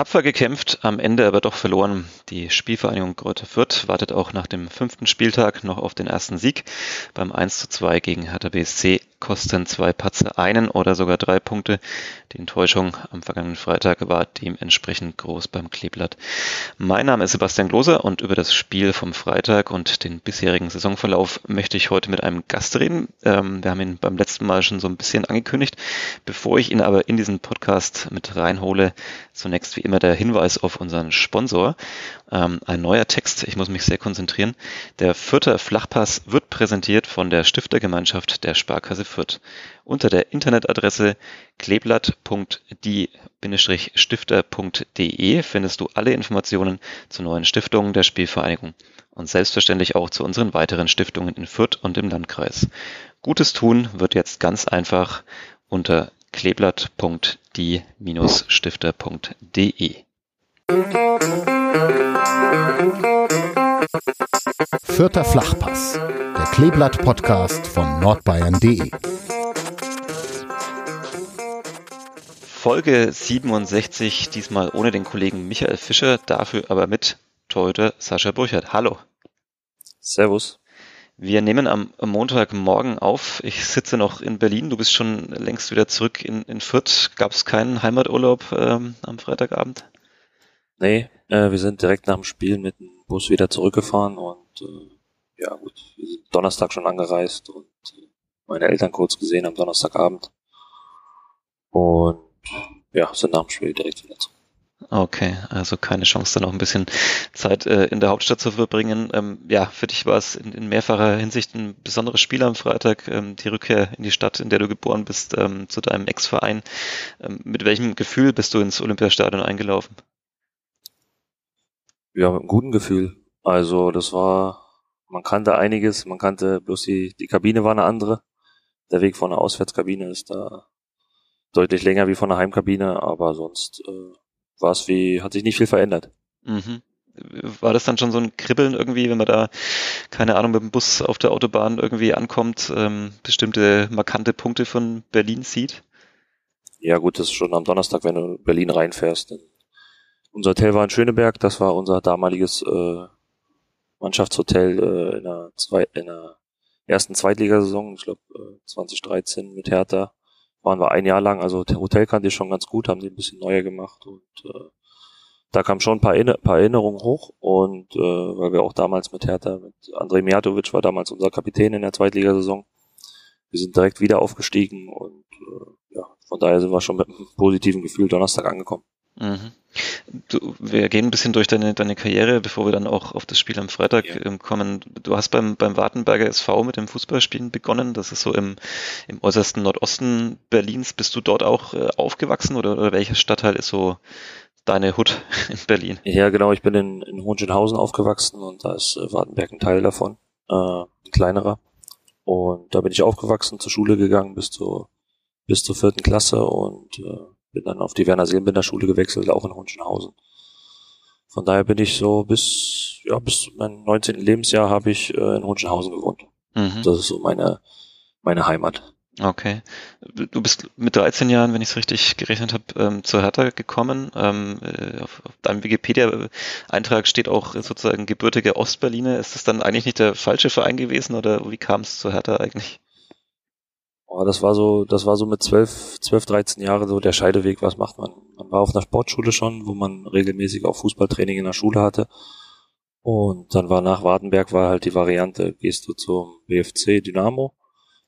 Tapfer gekämpft, am Ende aber doch verloren. Die Spielvereinigung Greuther Fürth wartet auch nach dem fünften Spieltag noch auf den ersten Sieg. Beim 1 zu 2 gegen Hertha BSC kosten zwei Patze einen oder sogar drei Punkte. Die Enttäuschung am vergangenen Freitag war dementsprechend groß beim Kleeblatt. Mein Name ist Sebastian Gloser und über das Spiel vom Freitag und den bisherigen Saisonverlauf möchte ich heute mit einem Gast reden. Ähm, wir haben ihn beim letzten Mal schon so ein bisschen angekündigt. Bevor ich ihn aber in diesen Podcast mit reinhole, zunächst wie immer der Hinweis auf unseren Sponsor. Ähm, ein neuer Text, ich muss mich sehr konzentrieren. Der Fürther Flachpass wird präsentiert von der Stiftergemeinschaft der Sparkasse Fürth. Unter der Internetadresse kleeblatt.die-stifter.de findest du alle Informationen zur neuen Stiftung der Spielvereinigung und selbstverständlich auch zu unseren weiteren Stiftungen in Fürth und im Landkreis. Gutes tun wird jetzt ganz einfach unter kleeblatt.die-stifter.de. Vierter Flachpass, der Kleeblatt-Podcast von nordbayern.de. Folge 67, diesmal ohne den Kollegen Michael Fischer, dafür aber mit Torhüter Sascha Burchardt. Hallo. Servus. Wir nehmen am Montagmorgen auf. Ich sitze noch in Berlin. Du bist schon längst wieder zurück in, in Fürth. Gab es keinen Heimaturlaub ähm, am Freitagabend? Nee, äh, wir sind direkt nach dem Spiel mit dem Bus wieder zurückgefahren und äh, ja gut, wir sind Donnerstag schon angereist und äh, meine Eltern kurz gesehen am Donnerstagabend. Und ja, sind nach dem Spiel direkt wieder zurück. Okay, also keine Chance, da noch ein bisschen Zeit äh, in der Hauptstadt zu verbringen. Ähm, ja, für dich war es in, in, mehrfacher Hinsicht ein besonderes Spiel am Freitag, ähm, die Rückkehr in die Stadt, in der du geboren bist, ähm, zu deinem Ex-Verein. Ähm, mit welchem Gefühl bist du ins Olympiastadion eingelaufen? Ja, mit einem guten Gefühl. Also das war, man kannte einiges, man kannte bloß die, die Kabine war eine andere. Der Weg von der Auswärtskabine ist da deutlich länger wie von der Heimkabine, aber sonst äh, war es wie, hat sich nicht viel verändert. Mhm. War das dann schon so ein Kribbeln irgendwie, wenn man da, keine Ahnung, mit dem Bus auf der Autobahn irgendwie ankommt, ähm, bestimmte markante Punkte von Berlin sieht? Ja gut, das ist schon am Donnerstag, wenn du Berlin reinfährst. Unser Hotel war in Schöneberg, das war unser damaliges äh, Mannschaftshotel äh, in, der Zwei in der ersten Zweitligasaison, ich glaube äh, 2013 mit Hertha waren wir ein Jahr lang, also Hotel kannte ich schon ganz gut, haben die ein bisschen neuer gemacht und äh, da kam schon ein paar, Inne paar Erinnerungen hoch und äh, weil wir auch damals mit Hertha, mit Andrei Mijatovic war damals unser Kapitän in der Zweitligasaison. Wir sind direkt wieder aufgestiegen und äh, ja, von daher sind wir schon mit einem positiven Gefühl Donnerstag angekommen. Mhm. Du, wir gehen ein bisschen durch deine, deine Karriere, bevor wir dann auch auf das Spiel am Freitag ja. Ähm, kommen. Du hast beim, beim Wartenberger SV mit dem Fußballspielen begonnen. Das ist so im, im äußersten Nordosten Berlins. Bist du dort auch äh, aufgewachsen oder, oder welcher Stadtteil ist so deine Hut in Berlin? Ja, genau. Ich bin in, in Hohenschönhausen aufgewachsen und da ist äh, Wartenberg ein Teil davon, äh, ein kleinerer. Und da bin ich aufgewachsen, zur Schule gegangen bis zur, bis zur vierten Klasse und äh, bin dann auf die Werner Seelenbinder Schule gewechselt, auch in Hunschenhausen. Von daher bin ich so bis, ja, bis mein 19. Lebensjahr habe ich äh, in Hunschenhausen gewohnt. Mhm. Das ist so meine, meine Heimat. Okay. Du bist mit 13 Jahren, wenn ich es richtig gerechnet habe, ähm, zur Hertha gekommen. Ähm, äh, auf, auf, deinem Wikipedia-Eintrag steht auch sozusagen gebürtige Ostberliner. Ist das dann eigentlich nicht der falsche Verein gewesen oder wie kam es zur Hertha eigentlich? Oh, das war so, das war so mit zwölf, zwölf, dreizehn Jahren so der Scheideweg, was macht man? Man war auf einer Sportschule schon, wo man regelmäßig auch Fußballtraining in der Schule hatte. Und dann war nach Wartenberg war halt die Variante, gehst du zum BFC Dynamo,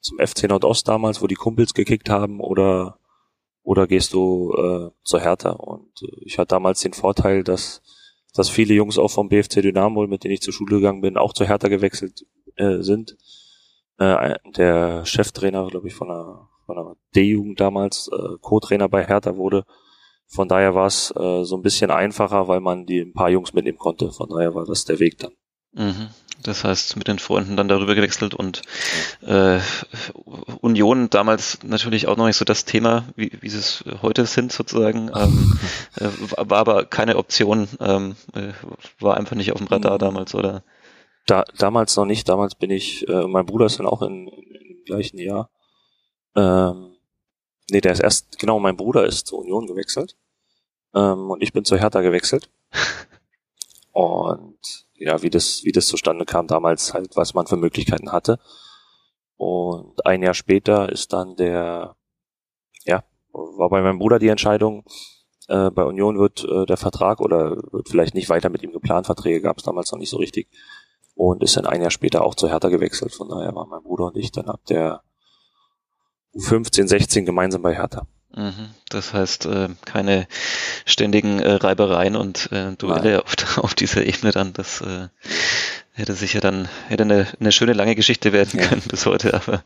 zum FC Nordost damals, wo die Kumpels gekickt haben, oder oder gehst du äh, zur Hertha? Und äh, ich hatte damals den Vorteil, dass dass viele Jungs auch vom BFC Dynamo, mit denen ich zur Schule gegangen bin, auch zur Hertha gewechselt äh, sind äh, der Cheftrainer, glaube ich, von der, von der D-Jugend damals, äh, Co-Trainer bei Hertha wurde. Von daher war es äh, so ein bisschen einfacher, weil man die ein paar Jungs mitnehmen konnte. Von daher war das der Weg dann. Mhm. Das heißt, mit den Freunden dann darüber gewechselt und äh, Union damals natürlich auch noch nicht so das Thema, wie, wie sie es heute sind sozusagen. Ähm, äh, war aber keine Option, ähm, äh, war einfach nicht auf dem Radar mhm. damals, oder? Da, damals noch nicht, damals bin ich, äh, mein Bruder ist dann auch in, im gleichen Jahr. Ähm, nee, der ist erst, genau, mein Bruder ist zur Union gewechselt. ähm, und ich bin zu Hertha gewechselt. Und ja, wie das, wie das zustande kam damals halt, was man für Möglichkeiten hatte. Und ein Jahr später ist dann der, ja, war bei meinem Bruder die Entscheidung, äh, bei Union wird äh, der Vertrag oder wird vielleicht nicht weiter mit ihm geplant, Verträge gab es damals noch nicht so richtig. Und ist dann ein Jahr später auch zu Hertha gewechselt. Von daher waren mein Bruder und ich dann ab der U15, 16 gemeinsam bei Hertha. Mhm. Das heißt, äh, keine ständigen äh, Reibereien und äh, Duelle auf, auf, dieser Ebene dann. Das hätte sicher dann, hätte eine, eine schöne lange Geschichte werden ja. können bis heute, aber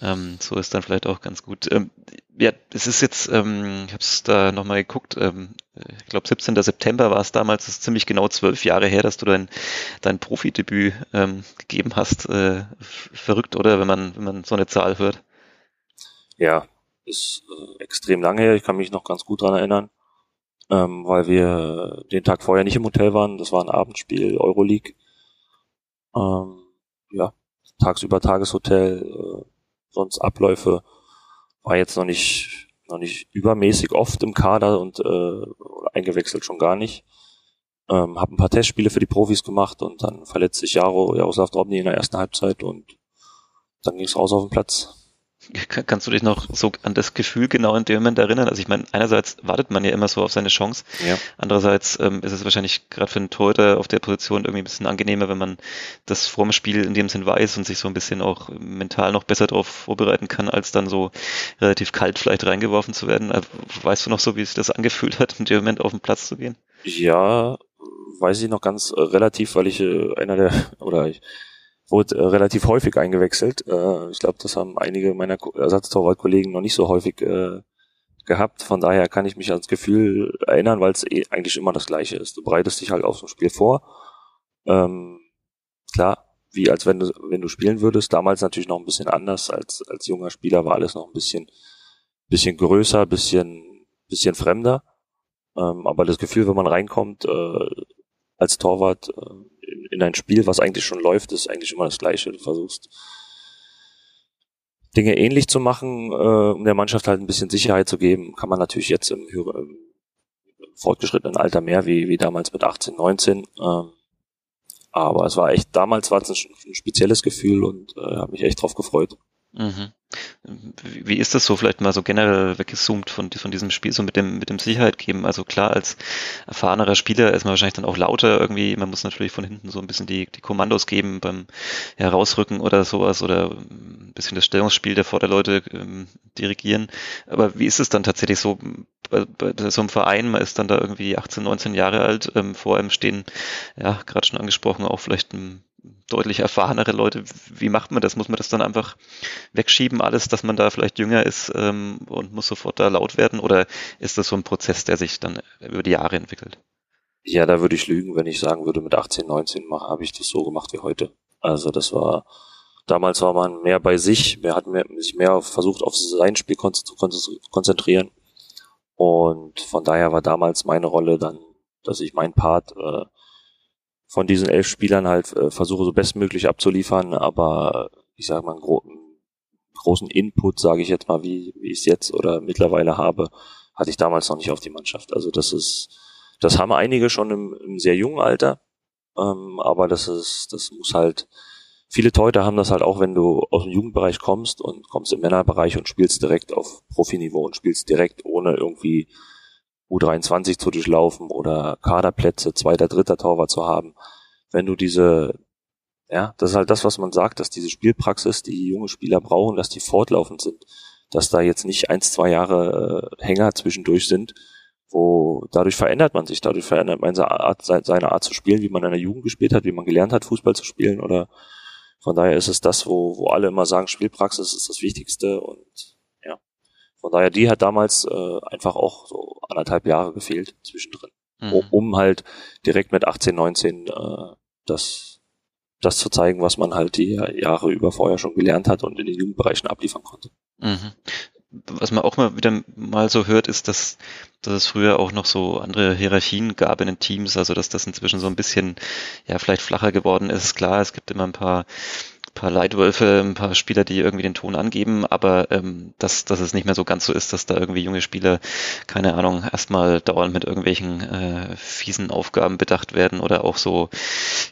ähm, so ist dann vielleicht auch ganz gut. Ähm, ja, es ist jetzt, ähm, ich habe es da nochmal geguckt, ähm, ich glaube 17. September war es damals, das ist ziemlich genau zwölf Jahre her, dass du dein, dein Profidebüt ähm, gegeben hast. Äh, verrückt, oder, wenn man, wenn man so eine Zahl hört? Ja, ist äh, extrem lange her. Ich kann mich noch ganz gut dran erinnern, ähm, weil wir den Tag vorher nicht im Hotel waren. Das war ein Abendspiel Euroleague. Ähm, ja, tagsüber Tageshotel, äh, sonst Abläufe war jetzt noch nicht noch nicht übermäßig oft im Kader und äh, eingewechselt schon gar nicht. Ähm, habe ein paar Testspiele für die Profis gemacht und dann verletzt sich Jaro Jaroslav Drobny in der ersten Halbzeit und dann ging es raus auf den Platz. Kannst du dich noch so an das Gefühl genau in dem Moment erinnern? Also ich meine, einerseits wartet man ja immer so auf seine Chance, ja. andererseits ähm, ist es wahrscheinlich gerade für einen Torhüter auf der Position irgendwie ein bisschen angenehmer, wenn man das vorm Spiel in dem Sinn weiß und sich so ein bisschen auch mental noch besser darauf vorbereiten kann, als dann so relativ kalt vielleicht reingeworfen zu werden. Also, weißt du noch so, wie sich das angefühlt hat, in dem Moment auf den Platz zu gehen? Ja, weiß ich noch ganz äh, relativ, weil ich äh, einer der, oder ich, wurde äh, relativ häufig eingewechselt. Äh, ich glaube, das haben einige meiner Ersatztorwartkollegen noch nicht so häufig äh, gehabt. Von daher kann ich mich ans Gefühl erinnern, weil es eh eigentlich immer das Gleiche ist. Du bereitest dich halt auf so ein Spiel vor. Ähm, klar, wie als wenn du, wenn du spielen würdest. Damals natürlich noch ein bisschen anders. Als, als junger Spieler war alles noch ein bisschen, bisschen größer, bisschen, bisschen fremder. Ähm, aber das Gefühl, wenn man reinkommt, äh, als Torwart, äh, in ein Spiel, was eigentlich schon läuft, ist eigentlich immer das Gleiche. Du versuchst Dinge ähnlich zu machen, äh, um der Mannschaft halt ein bisschen Sicherheit zu geben. Kann man natürlich jetzt im, im fortgeschrittenen Alter mehr wie, wie damals mit 18, 19. Ähm, aber es war echt, damals war es ein, ein spezielles Gefühl und äh, habe mich echt drauf gefreut. Mhm. Wie ist das so vielleicht mal so generell weggezoomt von, von diesem Spiel, so mit dem, mit dem Sicherheit geben? Also klar, als erfahrener Spieler ist man wahrscheinlich dann auch lauter irgendwie, man muss natürlich von hinten so ein bisschen die, die Kommandos geben beim Herausrücken oder sowas oder ein bisschen das Stellungsspiel der Vorderleute ähm, dirigieren. Aber wie ist es dann tatsächlich so bei, bei so einem Verein? Man ist dann da irgendwie 18, 19 Jahre alt, ähm, vor einem stehen, ja, gerade schon angesprochen, auch vielleicht ein deutlich erfahrenere Leute. Wie macht man das? Muss man das dann einfach wegschieben, alles, dass man da vielleicht jünger ist ähm, und muss sofort da laut werden? Oder ist das so ein Prozess, der sich dann über die Jahre entwickelt? Ja, da würde ich lügen, wenn ich sagen würde, mit 18, 19 habe ich das so gemacht wie heute. Also das war, damals war man mehr bei sich, mehr hat mehr, sich mehr versucht, auf sein Spiel zu konzentrieren. Und von daher war damals meine Rolle dann, dass ich meinen Part äh, von diesen elf Spielern halt äh, versuche so bestmöglich abzuliefern, aber ich sage mal einen, gro großen Input, sage ich jetzt mal, wie, wie ich es jetzt oder mittlerweile habe, hatte ich damals noch nicht auf die Mannschaft. Also das ist, das haben einige schon im, im sehr jungen Alter, ähm, aber das ist, das muss halt, viele Teute haben das halt auch, wenn du aus dem Jugendbereich kommst und kommst im Männerbereich und spielst direkt auf Profiniveau und spielst direkt ohne irgendwie U23 zu durchlaufen oder Kaderplätze, zweiter, dritter Torwart zu haben. Wenn du diese, ja, das ist halt das, was man sagt, dass diese Spielpraxis, die junge Spieler brauchen, dass die fortlaufend sind, dass da jetzt nicht eins, zwei Jahre äh, Hänger zwischendurch sind, wo dadurch verändert man sich, dadurch verändert man seine Art, seine Art zu spielen, wie man in der Jugend gespielt hat, wie man gelernt hat, Fußball zu spielen oder? Von daher ist es das, wo, wo alle immer sagen, Spielpraxis ist das Wichtigste und von daher, die hat damals äh, einfach auch so anderthalb Jahre gefehlt zwischendrin, mhm. um halt direkt mit 18, 19 äh, das, das zu zeigen, was man halt die Jahre über vorher schon gelernt hat und in den Jugendbereichen abliefern konnte. Mhm. Was man auch mal wieder mal so hört, ist, dass, dass es früher auch noch so andere Hierarchien gab in den Teams, also dass das inzwischen so ein bisschen ja vielleicht flacher geworden ist. Klar, es gibt immer ein paar paar Leitwölfe, ein paar Spieler, die irgendwie den Ton angeben, aber ähm, dass, dass es nicht mehr so ganz so ist, dass da irgendwie junge Spieler, keine Ahnung, erstmal dauernd mit irgendwelchen äh, fiesen Aufgaben bedacht werden oder auch so,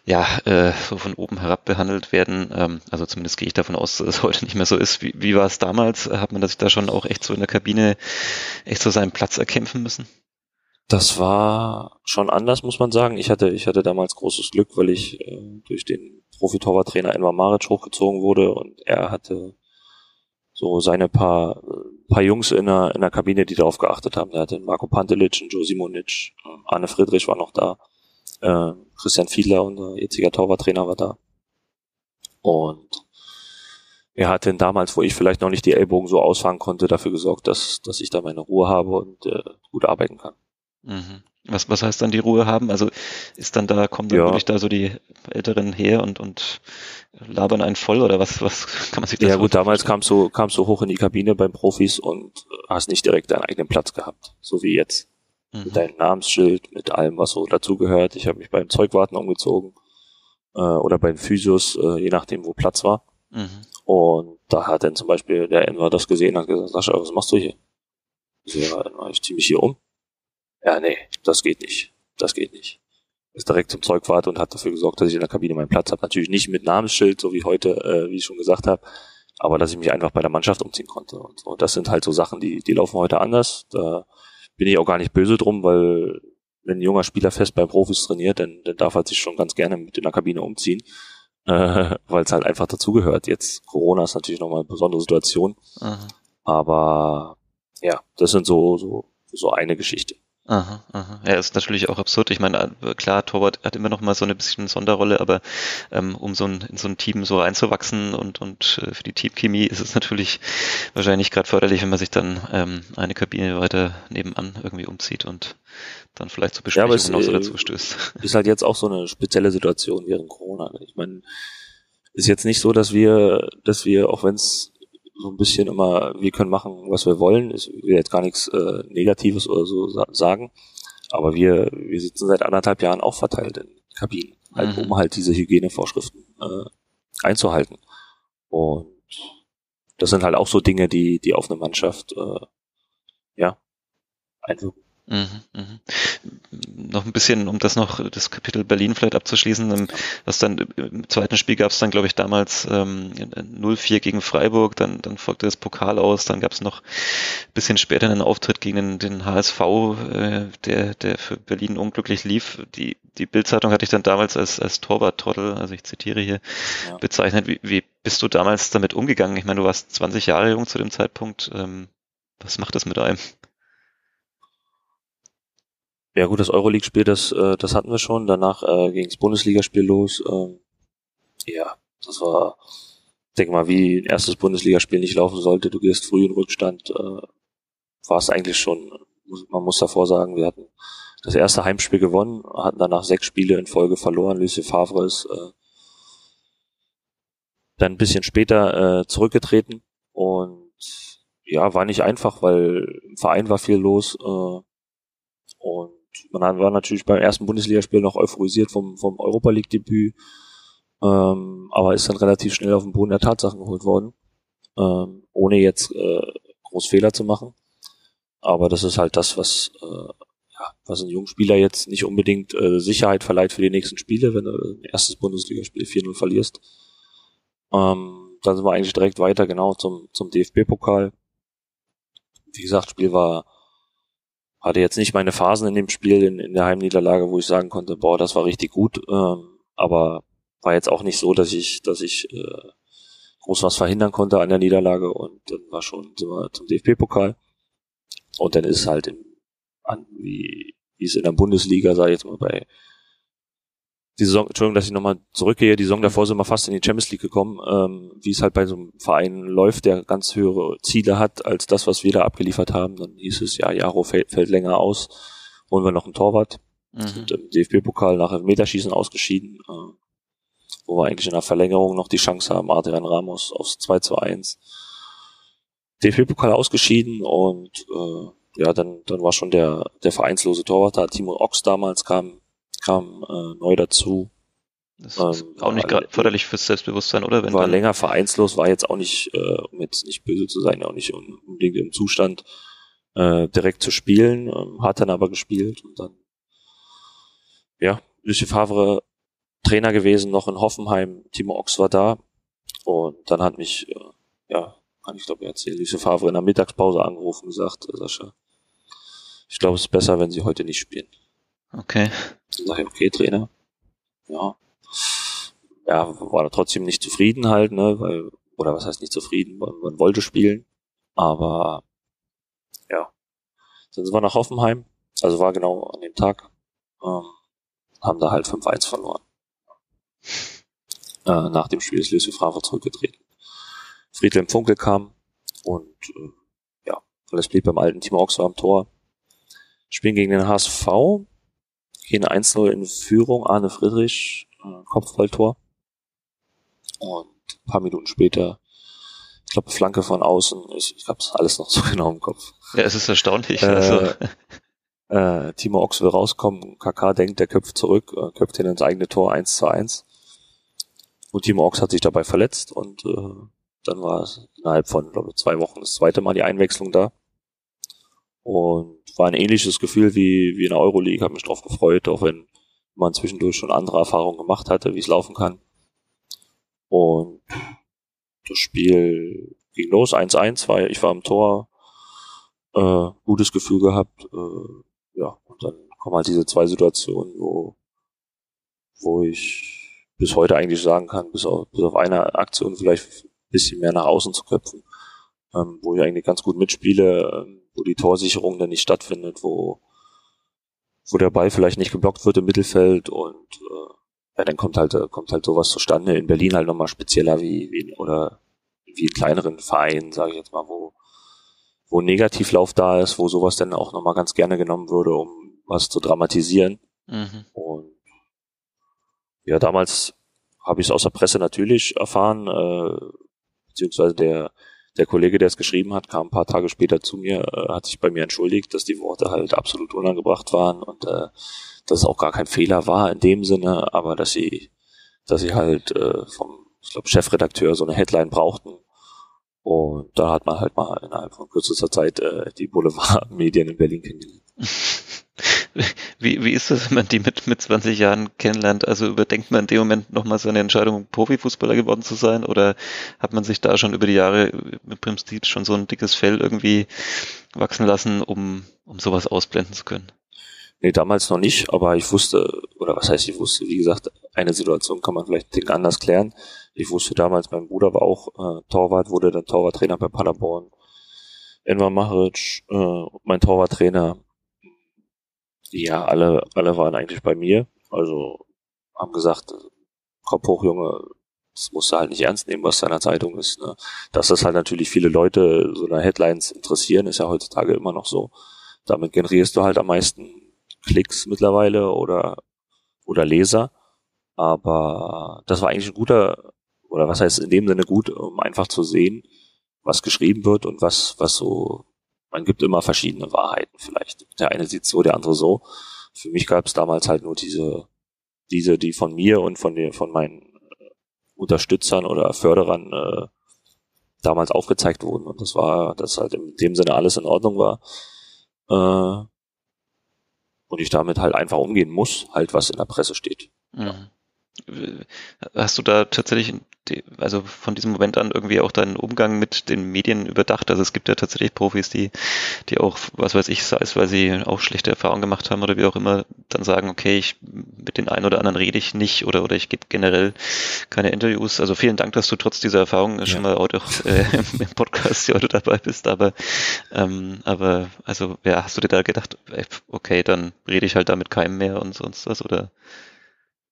ja, äh, so von oben herab behandelt werden. Ähm, also zumindest gehe ich davon aus, dass es heute nicht mehr so ist. Wie, wie war es damals? Hat man sich da schon auch echt so in der Kabine echt so seinen Platz erkämpfen müssen? Das war schon anders, muss man sagen. Ich hatte, ich hatte damals großes Glück, weil ich äh, durch den Profi-Torwarttrainer Enver Maric hochgezogen wurde und er hatte so seine paar, paar Jungs in der, in der Kabine, die darauf geachtet haben. Er hatte Marco Pantelic, Joe Simonic, Arne Friedrich war noch da, äh, Christian Fiedler, unser jetziger Torwarttrainer, war da. Und er hatte damals, wo ich vielleicht noch nicht die Ellbogen so ausfangen konnte, dafür gesorgt, dass, dass ich da meine Ruhe habe und äh, gut arbeiten kann. Mhm. Was, was heißt dann die Ruhe haben? Also ist dann da, kommen dann ja. wirklich da so die Älteren her und, und labern einen voll oder was, was kann man sich das Ja gut, damals kamst du, kamst du hoch in die Kabine beim Profis und hast nicht direkt deinen eigenen Platz gehabt, so wie jetzt. Mhm. Mit deinem Namensschild, mit allem, was so dazugehört. Ich habe mich beim Zeugwarten umgezogen äh, oder beim Physios, äh, je nachdem, wo Platz war. Mhm. Und da hat dann zum Beispiel der Enver das gesehen und hat gesagt, Sascha, was machst du hier? Ich so, ja, ich zieh mich hier um ja, nee, das geht nicht. Das geht nicht. Ist direkt zum Zeugwart und hat dafür gesorgt, dass ich in der Kabine meinen Platz habe. Natürlich nicht mit Namensschild, so wie heute, äh, wie ich schon gesagt habe, aber dass ich mich einfach bei der Mannschaft umziehen konnte. Und so. Das sind halt so Sachen, die, die laufen heute anders. Da bin ich auch gar nicht böse drum, weil wenn ein junger Spieler fest bei Profis trainiert, dann, dann darf er sich schon ganz gerne mit in der Kabine umziehen, äh, weil es halt einfach dazugehört. Jetzt Corona ist natürlich nochmal eine besondere Situation, Aha. aber ja, das sind so so so eine Geschichte. Aha, aha. Ja, ist natürlich auch absurd. Ich meine, äh, klar, Torwart hat immer noch mal so eine bisschen Sonderrolle, aber ähm, um so ein, in so ein Team so reinzuwachsen und, und äh, für die Teamchemie ist es natürlich wahrscheinlich gerade förderlich, wenn man sich dann ähm, eine Kabine weiter nebenan irgendwie umzieht und dann vielleicht zu Besprechungen ja, noch so dazu äh, stößt. Ist halt jetzt auch so eine spezielle Situation während Corona. Ich meine, ist jetzt nicht so, dass wir, dass wir, auch wenn es so ein bisschen immer, wir können machen, was wir wollen. Ich will jetzt gar nichts äh, Negatives oder so sa sagen. Aber wir, wir sitzen seit anderthalb Jahren auch verteilt in Kabinen, halt, mhm. um halt diese Hygienevorschriften äh, einzuhalten. Und das sind halt auch so Dinge, die, die auf eine Mannschaft äh, ja einwirken. Mhm, mhm. Noch ein bisschen, um das noch, das Kapitel Berlin vielleicht abzuschließen, ähm, was dann im zweiten Spiel gab es dann, glaube ich, damals ähm, 0-4 gegen Freiburg, dann, dann folgte das Pokal aus, dann gab es noch ein bisschen später einen Auftritt gegen den, den HSV, äh, der, der für Berlin unglücklich lief. Die, die Bildzeitung hatte ich dann damals als, als Torwart-Trottel, also ich zitiere hier, ja. bezeichnet. Wie, wie bist du damals damit umgegangen? Ich meine, du warst 20 Jahre jung zu dem Zeitpunkt. Ähm, was macht das mit einem? Ja gut, das Euroleague-Spiel, das, äh, das hatten wir schon. Danach äh, ging das Bundesligaspiel los. Ähm, ja, das war, denke mal, wie ein erstes Bundesligaspiel nicht laufen sollte. Du gehst früh in Rückstand. Äh, war es eigentlich schon, man muss davor sagen, wir hatten das erste Heimspiel gewonnen, hatten danach sechs Spiele in Folge verloren. Lucien Favre ist äh, dann ein bisschen später äh, zurückgetreten und ja, war nicht einfach, weil im Verein war viel los äh, und man war natürlich beim ersten Bundesligaspiel noch euphorisiert vom, vom Europa League Debüt, ähm, aber ist dann relativ schnell auf den Boden der Tatsachen geholt worden, ähm, ohne jetzt äh, groß Fehler zu machen. Aber das ist halt das, was, äh, ja, was ein Jungspieler jetzt nicht unbedingt äh, Sicherheit verleiht für die nächsten Spiele, wenn du ein erstes Bundesligaspiel 4-0 verlierst. Ähm, dann sind wir eigentlich direkt weiter, genau, zum, zum DFB-Pokal. Wie gesagt, Spiel war hatte jetzt nicht meine Phasen in dem Spiel in, in der Heimniederlage, wo ich sagen konnte, boah, das war richtig gut, ähm, aber war jetzt auch nicht so, dass ich, dass ich äh, groß was verhindern konnte an der Niederlage und dann war schon sind wir zum DFB-Pokal. Und dann ist halt im, an, wie, wie es in der Bundesliga, sage ich jetzt mal bei die Saison, Entschuldigung, dass ich nochmal zurückgehe, die Saison davor sind wir fast in die Champions League gekommen, ähm, wie es halt bei so einem Verein läuft, der ganz höhere Ziele hat als das, was wir da abgeliefert haben. Dann hieß es, ja, Jaro fällt, fällt länger aus, holen wir noch einen Torwart. Mhm. Sind im DFB-Pokal nach Elfmeterschießen ausgeschieden, äh, wo wir eigentlich in der Verlängerung noch die Chance haben, Adrian Ramos aufs 2 zu 1. DFB-Pokal ausgeschieden und äh, ja, dann, dann war schon der, der vereinslose Torwart da, Timo Ochs damals kam kam äh, neu dazu. Das ist ähm, auch nicht gerade förderlich fürs Selbstbewusstsein, oder? Wenn war länger vereinslos, war jetzt auch nicht, äh, um jetzt nicht böse zu sein, auch nicht unbedingt im Zustand, äh, direkt zu spielen, ähm, hat dann aber gespielt und dann, ja, Lucien Favre Trainer gewesen, noch in Hoffenheim, Timo Ox war da und dann hat mich, äh, ja, kann ich glaube erzählen, Lucien Favre in der Mittagspause angerufen und gesagt, Sascha, ich glaube, es ist besser, wenn sie heute nicht spielen. Okay. Ich, okay, Trainer. Ja, ja, war da trotzdem nicht zufrieden halt, ne, weil, oder was heißt nicht zufrieden, man, man wollte spielen, aber ja. Dann sind wir nach Hoffenheim, also war genau an dem Tag, ähm, haben da halt 5-1 verloren. Äh, nach dem Spiel ist Lucien Favre zurückgetreten. Friedhelm Funkel kam und äh, ja, alles blieb beim alten Timo Oxer am Tor. Spielen gegen den HSV, gehen 1-0 in Führung, Arne Friedrich, äh, Kopfballtor. Und ein paar Minuten später, ich glaube, Flanke von außen, ich, ich habe alles noch so genau im Kopf. Ja, es ist erstaunlich. Äh, also. äh, Timo Ox will rauskommen, KK denkt, der köpft zurück, äh, köpft ihn ins eigene Tor 1 zu 1. Und Timo Ox hat sich dabei verletzt und äh, dann war es innerhalb von, glaube ich, zwei Wochen das zweite Mal die Einwechslung da. Und war ein ähnliches Gefühl wie, wie in der Euroleague, habe mich drauf gefreut, auch wenn man zwischendurch schon andere Erfahrungen gemacht hatte, wie es laufen kann. Und das Spiel ging los, 1-1, weil ich war am Tor, äh, gutes Gefühl gehabt, äh, ja, und dann kommen halt diese zwei Situationen, wo, wo ich bis heute eigentlich sagen kann, bis auf, bis auf eine Aktion vielleicht ein bisschen mehr nach außen zu köpfen, ähm, wo ich eigentlich ganz gut mitspiele, ähm, wo die Torsicherung dann nicht stattfindet, wo, wo der Ball vielleicht nicht geblockt wird im Mittelfeld und äh, ja, dann kommt halt, kommt halt sowas zustande. In Berlin halt nochmal spezieller wie, wie oder wie in kleineren Vereinen, sage ich jetzt mal, wo, wo Negativlauf da ist, wo sowas dann auch nochmal ganz gerne genommen würde, um was zu dramatisieren. Mhm. Und ja, damals habe ich es aus der Presse natürlich erfahren, äh, beziehungsweise der der Kollege, der es geschrieben hat, kam ein paar Tage später zu mir, äh, hat sich bei mir entschuldigt, dass die Worte halt absolut unangebracht waren und äh, dass es auch gar kein Fehler war in dem Sinne, aber dass sie, dass sie halt äh, vom, ich glaube, Chefredakteur so eine Headline brauchten. Und da hat man halt mal innerhalb von kürzester Zeit äh, die Boulevardmedien in Berlin kennengelernt. Wie, wie ist das, wenn man die mit, mit 20 Jahren kennenlernt? Also überdenkt man in dem Moment nochmal seine Entscheidung, Profifußballer geworden zu sein? Oder hat man sich da schon über die Jahre mit Primstit schon so ein dickes Fell irgendwie wachsen lassen, um, um sowas ausblenden zu können? Nee, damals noch nicht, aber ich wusste, oder was heißt ich wusste, wie gesagt, eine Situation kann man vielleicht Ding anders klären. Ich wusste damals, mein Bruder war auch äh, Torwart, wurde dann Torwarttrainer bei Paderborn. Enver Maric, äh, mein Torwarttrainer, ja, alle, alle waren eigentlich bei mir. Also haben gesagt, Kopf hoch, Junge, das musst du halt nicht ernst nehmen, was deiner Zeitung ist. Ne? Dass das halt natürlich viele Leute so eine Headlines interessieren, ist ja heutzutage immer noch so. Damit generierst du halt am meisten Klicks mittlerweile oder, oder Leser. Aber das war eigentlich ein guter, oder was heißt in dem Sinne gut, um einfach zu sehen, was geschrieben wird und was, was so man gibt immer verschiedene Wahrheiten vielleicht. Der eine sieht so, der andere so. Für mich gab es damals halt nur diese, diese, die von mir und von den, von meinen äh, Unterstützern oder Förderern äh, damals aufgezeigt wurden. Und das war, dass halt in dem Sinne alles in Ordnung war. Äh, und ich damit halt einfach umgehen muss, halt was in der Presse steht. Mhm. Hast du da tatsächlich, also von diesem Moment an irgendwie auch deinen Umgang mit den Medien überdacht? Also es gibt ja tatsächlich Profis, die, die auch, was weiß ich, sei es, weil sie auch schlechte Erfahrungen gemacht haben oder wie auch immer, dann sagen, okay, ich, mit den einen oder anderen rede ich nicht oder, oder ich gebe generell keine Interviews. Also vielen Dank, dass du trotz dieser Erfahrung ja. schon mal auch äh, im Podcast hier heute dabei bist. Aber, ähm, aber, also, ja, hast du dir da gedacht, okay, dann rede ich halt da mit keinem mehr und sonst was oder?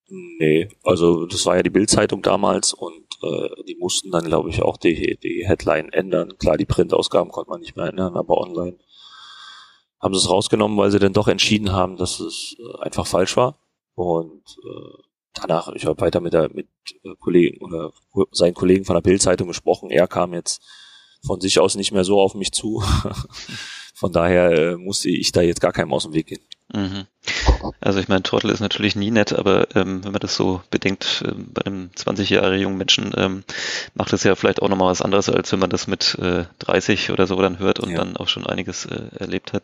Nee, also das war ja die Bildzeitung damals und äh, die mussten dann, glaube ich, auch die, die Headline ändern. Klar, die Printausgaben konnte man nicht mehr ändern, aber online haben sie es rausgenommen, weil sie dann doch entschieden haben, dass es äh, einfach falsch war. Und äh, danach, ich habe weiter mit der mit äh, Kollegen oder seinen Kollegen von der Bildzeitung gesprochen. Er kam jetzt von sich aus nicht mehr so auf mich zu. von daher äh, musste ich da jetzt gar keinem aus dem Weg gehen. Mhm. Also ich meine, Trottel ist natürlich nie nett, aber ähm, wenn man das so bedenkt, äh, bei einem 20 Jahre jungen Menschen ähm, macht es ja vielleicht auch nochmal was anderes, als wenn man das mit äh, 30 oder so dann hört und ja. dann auch schon einiges äh, erlebt hat.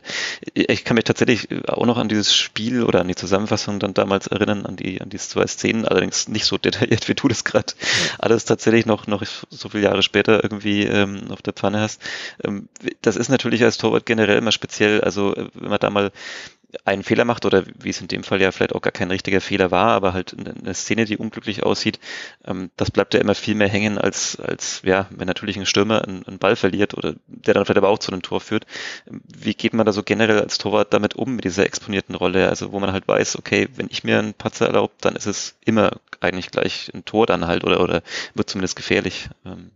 Ich kann mich tatsächlich auch noch an dieses Spiel oder an die Zusammenfassung dann damals erinnern, an die an diese zwei Szenen, allerdings nicht so detailliert, wie du das gerade ja. alles tatsächlich noch noch so viele Jahre später irgendwie ähm, auf der Pfanne hast. Ähm, das ist natürlich als Torwart generell immer speziell. Also äh, wenn man da mal einen Fehler macht oder wie es in dem Fall ja vielleicht auch gar kein richtiger Fehler war, aber halt eine Szene, die unglücklich aussieht, ähm, das bleibt ja immer viel mehr hängen als, als ja, wenn natürlich ein Stürmer einen, einen, Ball verliert oder der dann vielleicht aber auch zu einem Tor führt. Wie geht man da so generell als Torwart damit um, mit dieser exponierten Rolle? Also wo man halt weiß, okay, wenn ich mir einen Patzer erlaube, dann ist es immer eigentlich gleich ein Tor dann halt oder, oder wird zumindest gefährlich. Ähm.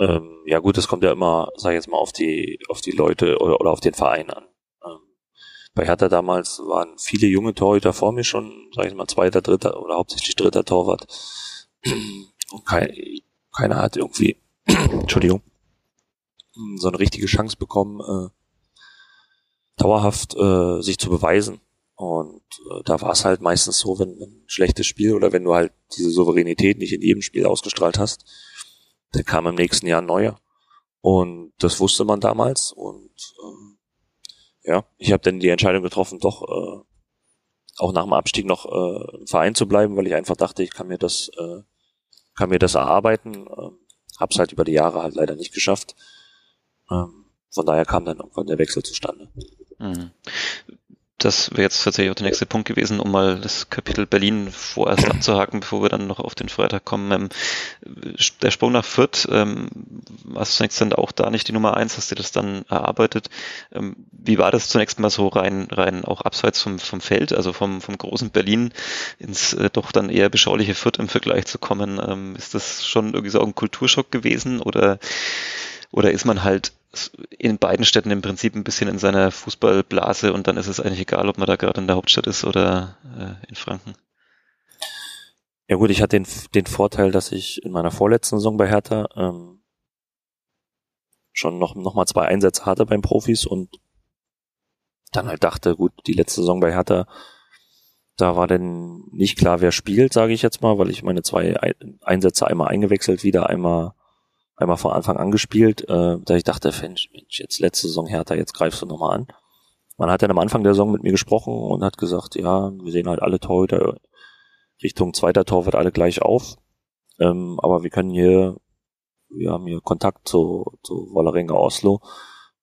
Ähm, ja gut, das kommt ja immer, sag ich jetzt mal, auf die, auf die Leute oder, oder auf den Verein an bei Hertha damals waren viele junge Torhüter vor mir schon, sag ich mal, zweiter, dritter oder hauptsächlich dritter Torwart. Und kein, keiner hat irgendwie, Entschuldigung, so eine richtige Chance bekommen, äh, dauerhaft äh, sich zu beweisen. Und äh, da war es halt meistens so, wenn, wenn ein schlechtes Spiel oder wenn du halt diese Souveränität nicht in jedem Spiel ausgestrahlt hast, dann kam im nächsten Jahr ein neuer. Und das wusste man damals und äh, ja, ich habe dann die Entscheidung getroffen, doch äh, auch nach dem Abstieg noch äh, im Verein zu bleiben, weil ich einfach dachte, ich kann mir das, äh, kann mir das erarbeiten. Äh, hab's halt über die Jahre halt leider nicht geschafft. Ähm, von daher kam dann irgendwann der Wechsel zustande. Mhm das wäre jetzt tatsächlich auch der nächste Punkt gewesen, um mal das Kapitel Berlin vorerst abzuhaken, bevor wir dann noch auf den Freitag kommen. Ähm, der Sprung nach Fürth, ähm, was zunächst dann auch da nicht die Nummer eins, hast du das dann erarbeitet. Ähm, wie war das zunächst mal so rein, rein auch abseits vom, vom Feld, also vom, vom großen Berlin ins äh, doch dann eher beschauliche Fürth im Vergleich zu kommen? Ähm, ist das schon irgendwie so ein Kulturschock gewesen oder, oder ist man halt in beiden Städten im Prinzip ein bisschen in seiner Fußballblase und dann ist es eigentlich egal, ob man da gerade in der Hauptstadt ist oder äh, in Franken. Ja gut, ich hatte den, den Vorteil, dass ich in meiner vorletzten Saison bei Hertha ähm, schon noch, noch mal zwei Einsätze hatte beim Profis und dann halt dachte, gut, die letzte Saison bei Hertha, da war denn nicht klar, wer spielt, sage ich jetzt mal, weil ich meine zwei Einsätze einmal eingewechselt, wieder einmal einmal von Anfang an gespielt, äh, da ich dachte, Mensch, jetzt letzte Saison Hertha, jetzt greifst du nochmal an. Man hat dann am Anfang der Saison mit mir gesprochen und hat gesagt, ja, wir sehen halt alle Torhüter Richtung zweiter Tor wird alle gleich auf. Ähm, aber wir können hier, wir haben hier Kontakt zu, zu Wollerenga Oslo.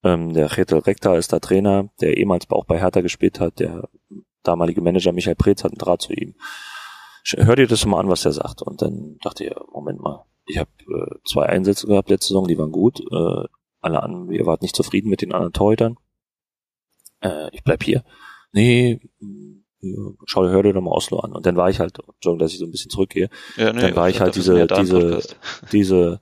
Ähm, der Chetel Rekta ist der Trainer, der ehemals auch bei Hertha gespielt hat. Der damalige Manager Michael Preetz hat einen Draht zu ihm. Hör dir das mal an, was er sagt. Und dann dachte ich, Moment mal, ich habe äh, zwei Einsätze gehabt letzte Saison, die waren gut. Äh, alle anderen, ihr wart nicht zufrieden mit den anderen Torhütern. Äh, ich bleib hier. Nee, schau, hör dir doch mal Oslo an. Und dann war ich halt, Entschuldigung, dass ich so ein bisschen zurückgehe, ja, nee, dann war ich halt diese, diese, diese,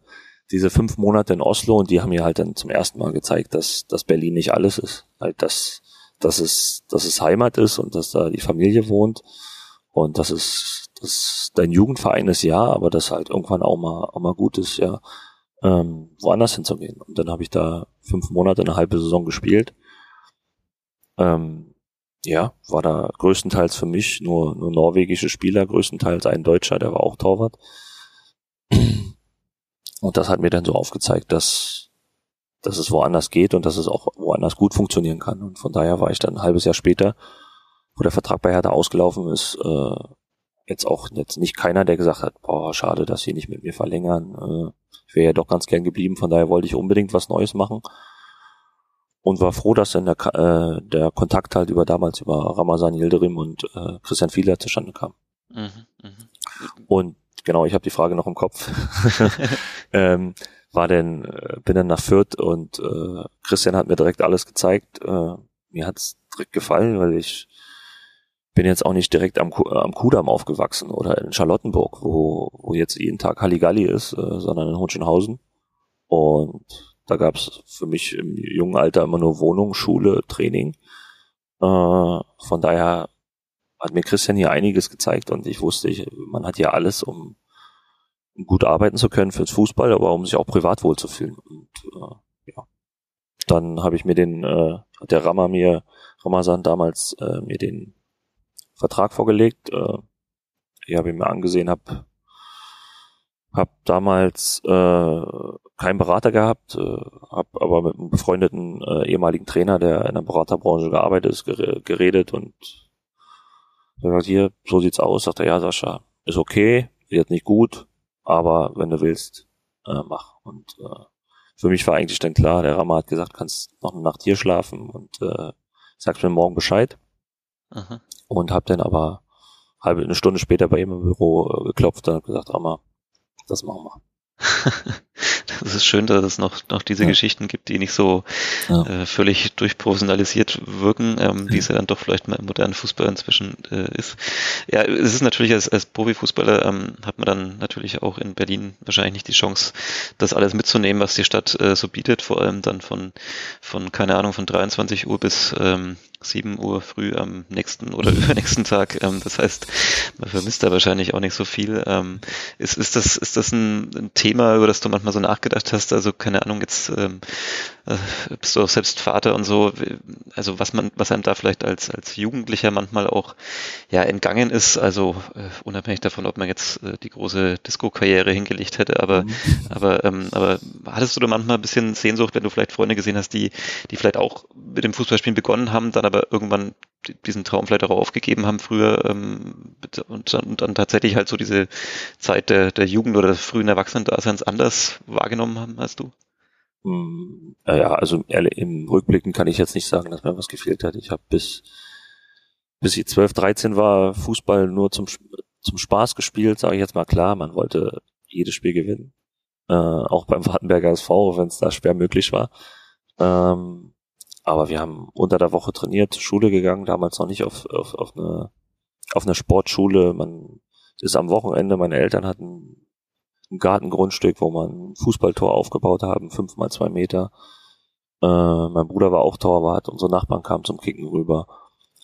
diese fünf Monate in Oslo und die haben mir halt dann zum ersten Mal gezeigt, dass, dass Berlin nicht alles ist. Halt, dass, dass es, dass es Heimat ist und dass da die Familie wohnt und dass es dass dein Jugendverein ist ja, aber das halt irgendwann auch mal, auch mal gut ist, ja, ähm, woanders hinzugehen. Und dann habe ich da fünf Monate, eine halbe Saison gespielt. Ähm, ja, war da größtenteils für mich nur, nur norwegische Spieler, größtenteils ein Deutscher, der war auch Torwart. Und das hat mir dann so aufgezeigt, dass, dass es woanders geht und dass es auch woanders gut funktionieren kann. Und von daher war ich dann ein halbes Jahr später, wo der Vertrag bei Hertha ausgelaufen ist, äh, jetzt auch jetzt nicht keiner, der gesagt hat, boah, schade, dass sie nicht mit mir verlängern. Äh, ich wäre ja doch ganz gern geblieben, von daher wollte ich unbedingt was Neues machen. Und war froh, dass dann der, äh, der Kontakt halt über damals über Ramazan Yildirim und äh, Christian Fieler zustande kam. Mhm, mh. Und genau, ich habe die Frage noch im Kopf. ähm, war denn, äh, bin dann nach Fürth und äh, Christian hat mir direkt alles gezeigt. Äh, mir hat's direkt gefallen, weil ich bin jetzt auch nicht direkt am, am Kudamm aufgewachsen oder in Charlottenburg, wo, wo jetzt jeden Tag Halligalli ist, äh, sondern in Hohenschönhausen. Und da gab es für mich im jungen Alter immer nur Wohnung, Schule, Training. Äh, von daher hat mir Christian hier einiges gezeigt und ich wusste, ich, man hat ja alles, um, um gut arbeiten zu können fürs Fußball, aber um sich auch privat wohlzufühlen. Und äh, ja, dann habe ich mir den, äh, hat der Rammer mir, Ramazan damals äh, mir den Vertrag vorgelegt. Äh, ich habe ihn mir angesehen, habe hab damals äh, keinen Berater gehabt, äh, habe aber mit einem befreundeten äh, ehemaligen Trainer, der in der Beraterbranche gearbeitet ist, geredet und er sagt, hier, so sieht's aus. Sagt er, ja, Sascha, ist okay, wird nicht gut, aber wenn du willst, äh, mach. Und äh, für mich war eigentlich dann klar, der Rama hat gesagt, kannst noch eine Nacht hier schlafen und äh, sagst mir morgen Bescheid. Aha. Und hab dann aber halbe eine Stunde später bei ihm im Büro äh, geklopft und gesagt, Rama, das machen wir. das ist schön, dass es noch, noch diese ja. Geschichten gibt, die nicht so ja. äh, völlig durchprofessionalisiert wirken, ähm, wie es ja dann doch vielleicht mal im modernen Fußball inzwischen äh, ist. Ja, es ist natürlich als, als Profifußballer ähm, hat man dann natürlich auch in Berlin wahrscheinlich nicht die Chance, das alles mitzunehmen, was die Stadt äh, so bietet, vor allem dann von, von keine Ahnung, von 23 Uhr bis ähm, 7 Uhr früh am nächsten oder übernächsten Tag. Ähm, das heißt, man vermisst da wahrscheinlich auch nicht so viel. Ähm, ist, ist das, ist das ein, Thema, über das du manchmal so nachgedacht hast? Also keine Ahnung, jetzt ähm, äh, bist du auch selbst Vater und so. Also was man, was einem da vielleicht als, als Jugendlicher manchmal auch ja entgangen ist, also äh, unabhängig davon, ob man jetzt äh, die große Disco-Karriere hingelegt hätte, aber, mhm. aber, ähm, aber hattest du da manchmal ein bisschen Sehnsucht, wenn du vielleicht Freunde gesehen hast, die, die vielleicht auch mit dem Fußballspielen begonnen haben, dann aber aber irgendwann diesen Traum vielleicht auch aufgegeben haben früher ähm, und, dann, und dann tatsächlich halt so diese Zeit der, der Jugend oder des frühen Erwachsenen-Daseins anders wahrgenommen haben als du? Hm, ja, also im Rückblicken kann ich jetzt nicht sagen, dass mir was gefehlt hat. Ich habe bis bis ich 12, 13 war Fußball nur zum zum Spaß gespielt, sage ich jetzt mal klar. Man wollte jedes Spiel gewinnen, äh, auch beim Wartenberger SV, wenn es da schwer möglich war. Ähm, aber wir haben unter der Woche trainiert, Schule gegangen, damals noch nicht auf, auf, auf, eine, auf eine Sportschule. Man ist am Wochenende, meine Eltern hatten ein Gartengrundstück, wo man ein Fußballtor aufgebaut haben, fünf mal zwei Meter. Äh, mein Bruder war auch Torwart, unsere Nachbarn kamen zum Kicken rüber.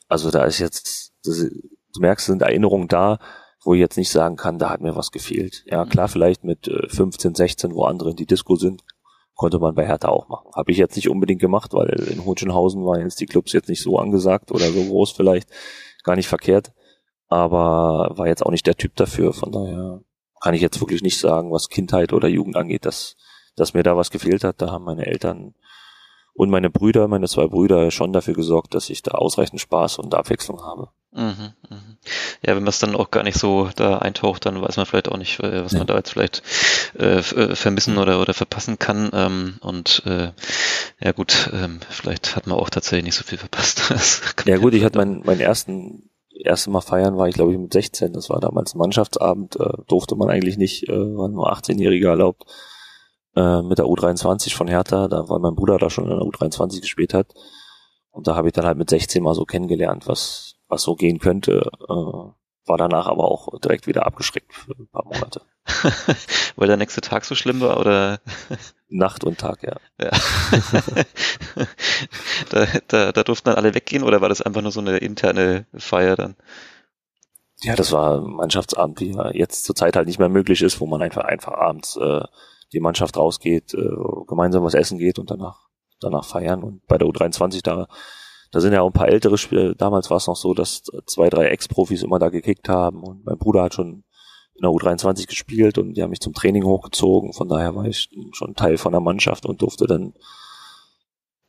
Also da ist jetzt, das, du merkst, sind Erinnerungen da, wo ich jetzt nicht sagen kann, da hat mir was gefehlt. Ja, klar, vielleicht mit 15, äh, 16, wo andere in die Disco sind, konnte man bei Hertha auch machen. Habe ich jetzt nicht unbedingt gemacht, weil in Hohenschönhausen waren jetzt die Clubs jetzt nicht so angesagt oder so groß vielleicht, gar nicht verkehrt, aber war jetzt auch nicht der Typ dafür. Von daher kann ich jetzt wirklich nicht sagen, was Kindheit oder Jugend angeht, dass, dass mir da was gefehlt hat. Da haben meine Eltern und meine Brüder, meine zwei Brüder schon dafür gesorgt, dass ich da ausreichend Spaß und Abwechslung habe. Mhm, mhm. Ja, wenn man es dann auch gar nicht so da eintaucht, dann weiß man vielleicht auch nicht, äh, was ja. man da jetzt vielleicht äh, äh, vermissen oder, oder verpassen kann. Ähm, und äh, ja gut, ähm, vielleicht hat man auch tatsächlich nicht so viel verpasst. ja gut, ich hatte meinen meinen ersten erste Mal feiern war ich glaube ich mit 16. Das war damals Mannschaftsabend, äh, durfte man eigentlich nicht, äh, waren nur 18-Jährige erlaubt äh, mit der U23 von Hertha, da weil mein Bruder da schon in der U23 gespielt hat. Und da habe ich dann halt mit 16 mal so kennengelernt, was was so gehen könnte. Äh, war danach aber auch direkt wieder abgeschreckt für ein paar Monate. Weil der nächste Tag so schlimm war oder? Nacht und Tag, ja. ja. da, da, da durften dann alle weggehen oder war das einfach nur so eine interne Feier dann? Ja, das war Mannschaftsabend, wie er jetzt zurzeit halt nicht mehr möglich ist, wo man einfach einfach abends äh, die Mannschaft rausgeht, äh, gemeinsam was essen geht und danach danach feiern. Und bei der U23 da da sind ja auch ein paar ältere Spieler. Damals war es noch so, dass zwei, drei Ex-Profis immer da gekickt haben und mein Bruder hat schon in der U23 gespielt und die haben mich zum Training hochgezogen. Von daher war ich schon Teil von der Mannschaft und durfte dann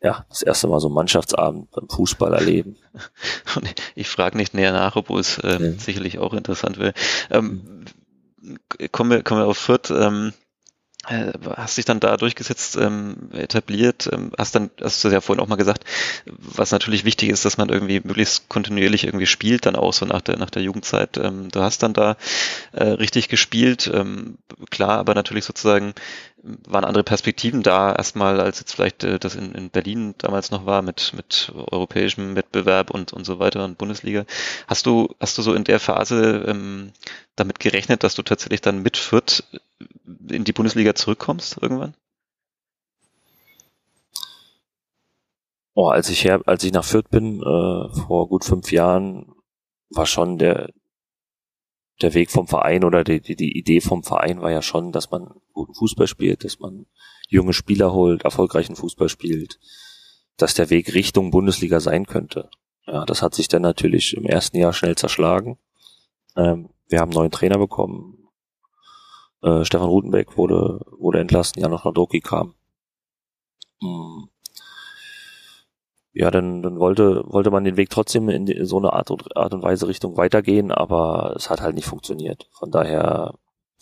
ja, das erste Mal so einen Mannschaftsabend beim Fußball erleben. Ich frage nicht näher nach, obwohl es ähm, ja. sicherlich auch interessant wäre. Ähm, kommen, wir, kommen wir auf Fürth. Ähm, äh, hast dich dann da durchgesetzt, ähm, etabliert, ähm, hast dann, hast du ja vorhin auch mal gesagt, was natürlich wichtig ist, dass man irgendwie möglichst kontinuierlich irgendwie spielt, dann auch so nach der, nach der Jugendzeit. Ähm, du hast dann da äh, richtig gespielt, ähm, klar, aber natürlich sozusagen waren andere Perspektiven da erstmal, als jetzt vielleicht äh, das in, in Berlin damals noch war mit, mit europäischem Wettbewerb und, und so weiter und Bundesliga. Hast du, hast du so in der Phase ähm, damit gerechnet, dass du tatsächlich dann mit Fürth in die Bundesliga zurückkommst irgendwann? Oh, als ich her, als ich nach Fürth bin, äh, vor gut fünf Jahren, war schon der, der Weg vom Verein oder die, die, die Idee vom Verein war ja schon, dass man guten Fußball spielt, dass man junge Spieler holt, erfolgreichen Fußball spielt, dass der Weg Richtung Bundesliga sein könnte. ja, das hat sich dann natürlich im ersten Jahr schnell zerschlagen. Ähm, wir haben einen neuen Trainer bekommen. Äh, Stefan Rutenbeck wurde, wurde entlassen, Janusz Nadoki kam. Hm. Ja, dann, dann wollte, wollte man den Weg trotzdem in so eine Art und, Art und Weise Richtung weitergehen, aber es hat halt nicht funktioniert. Von daher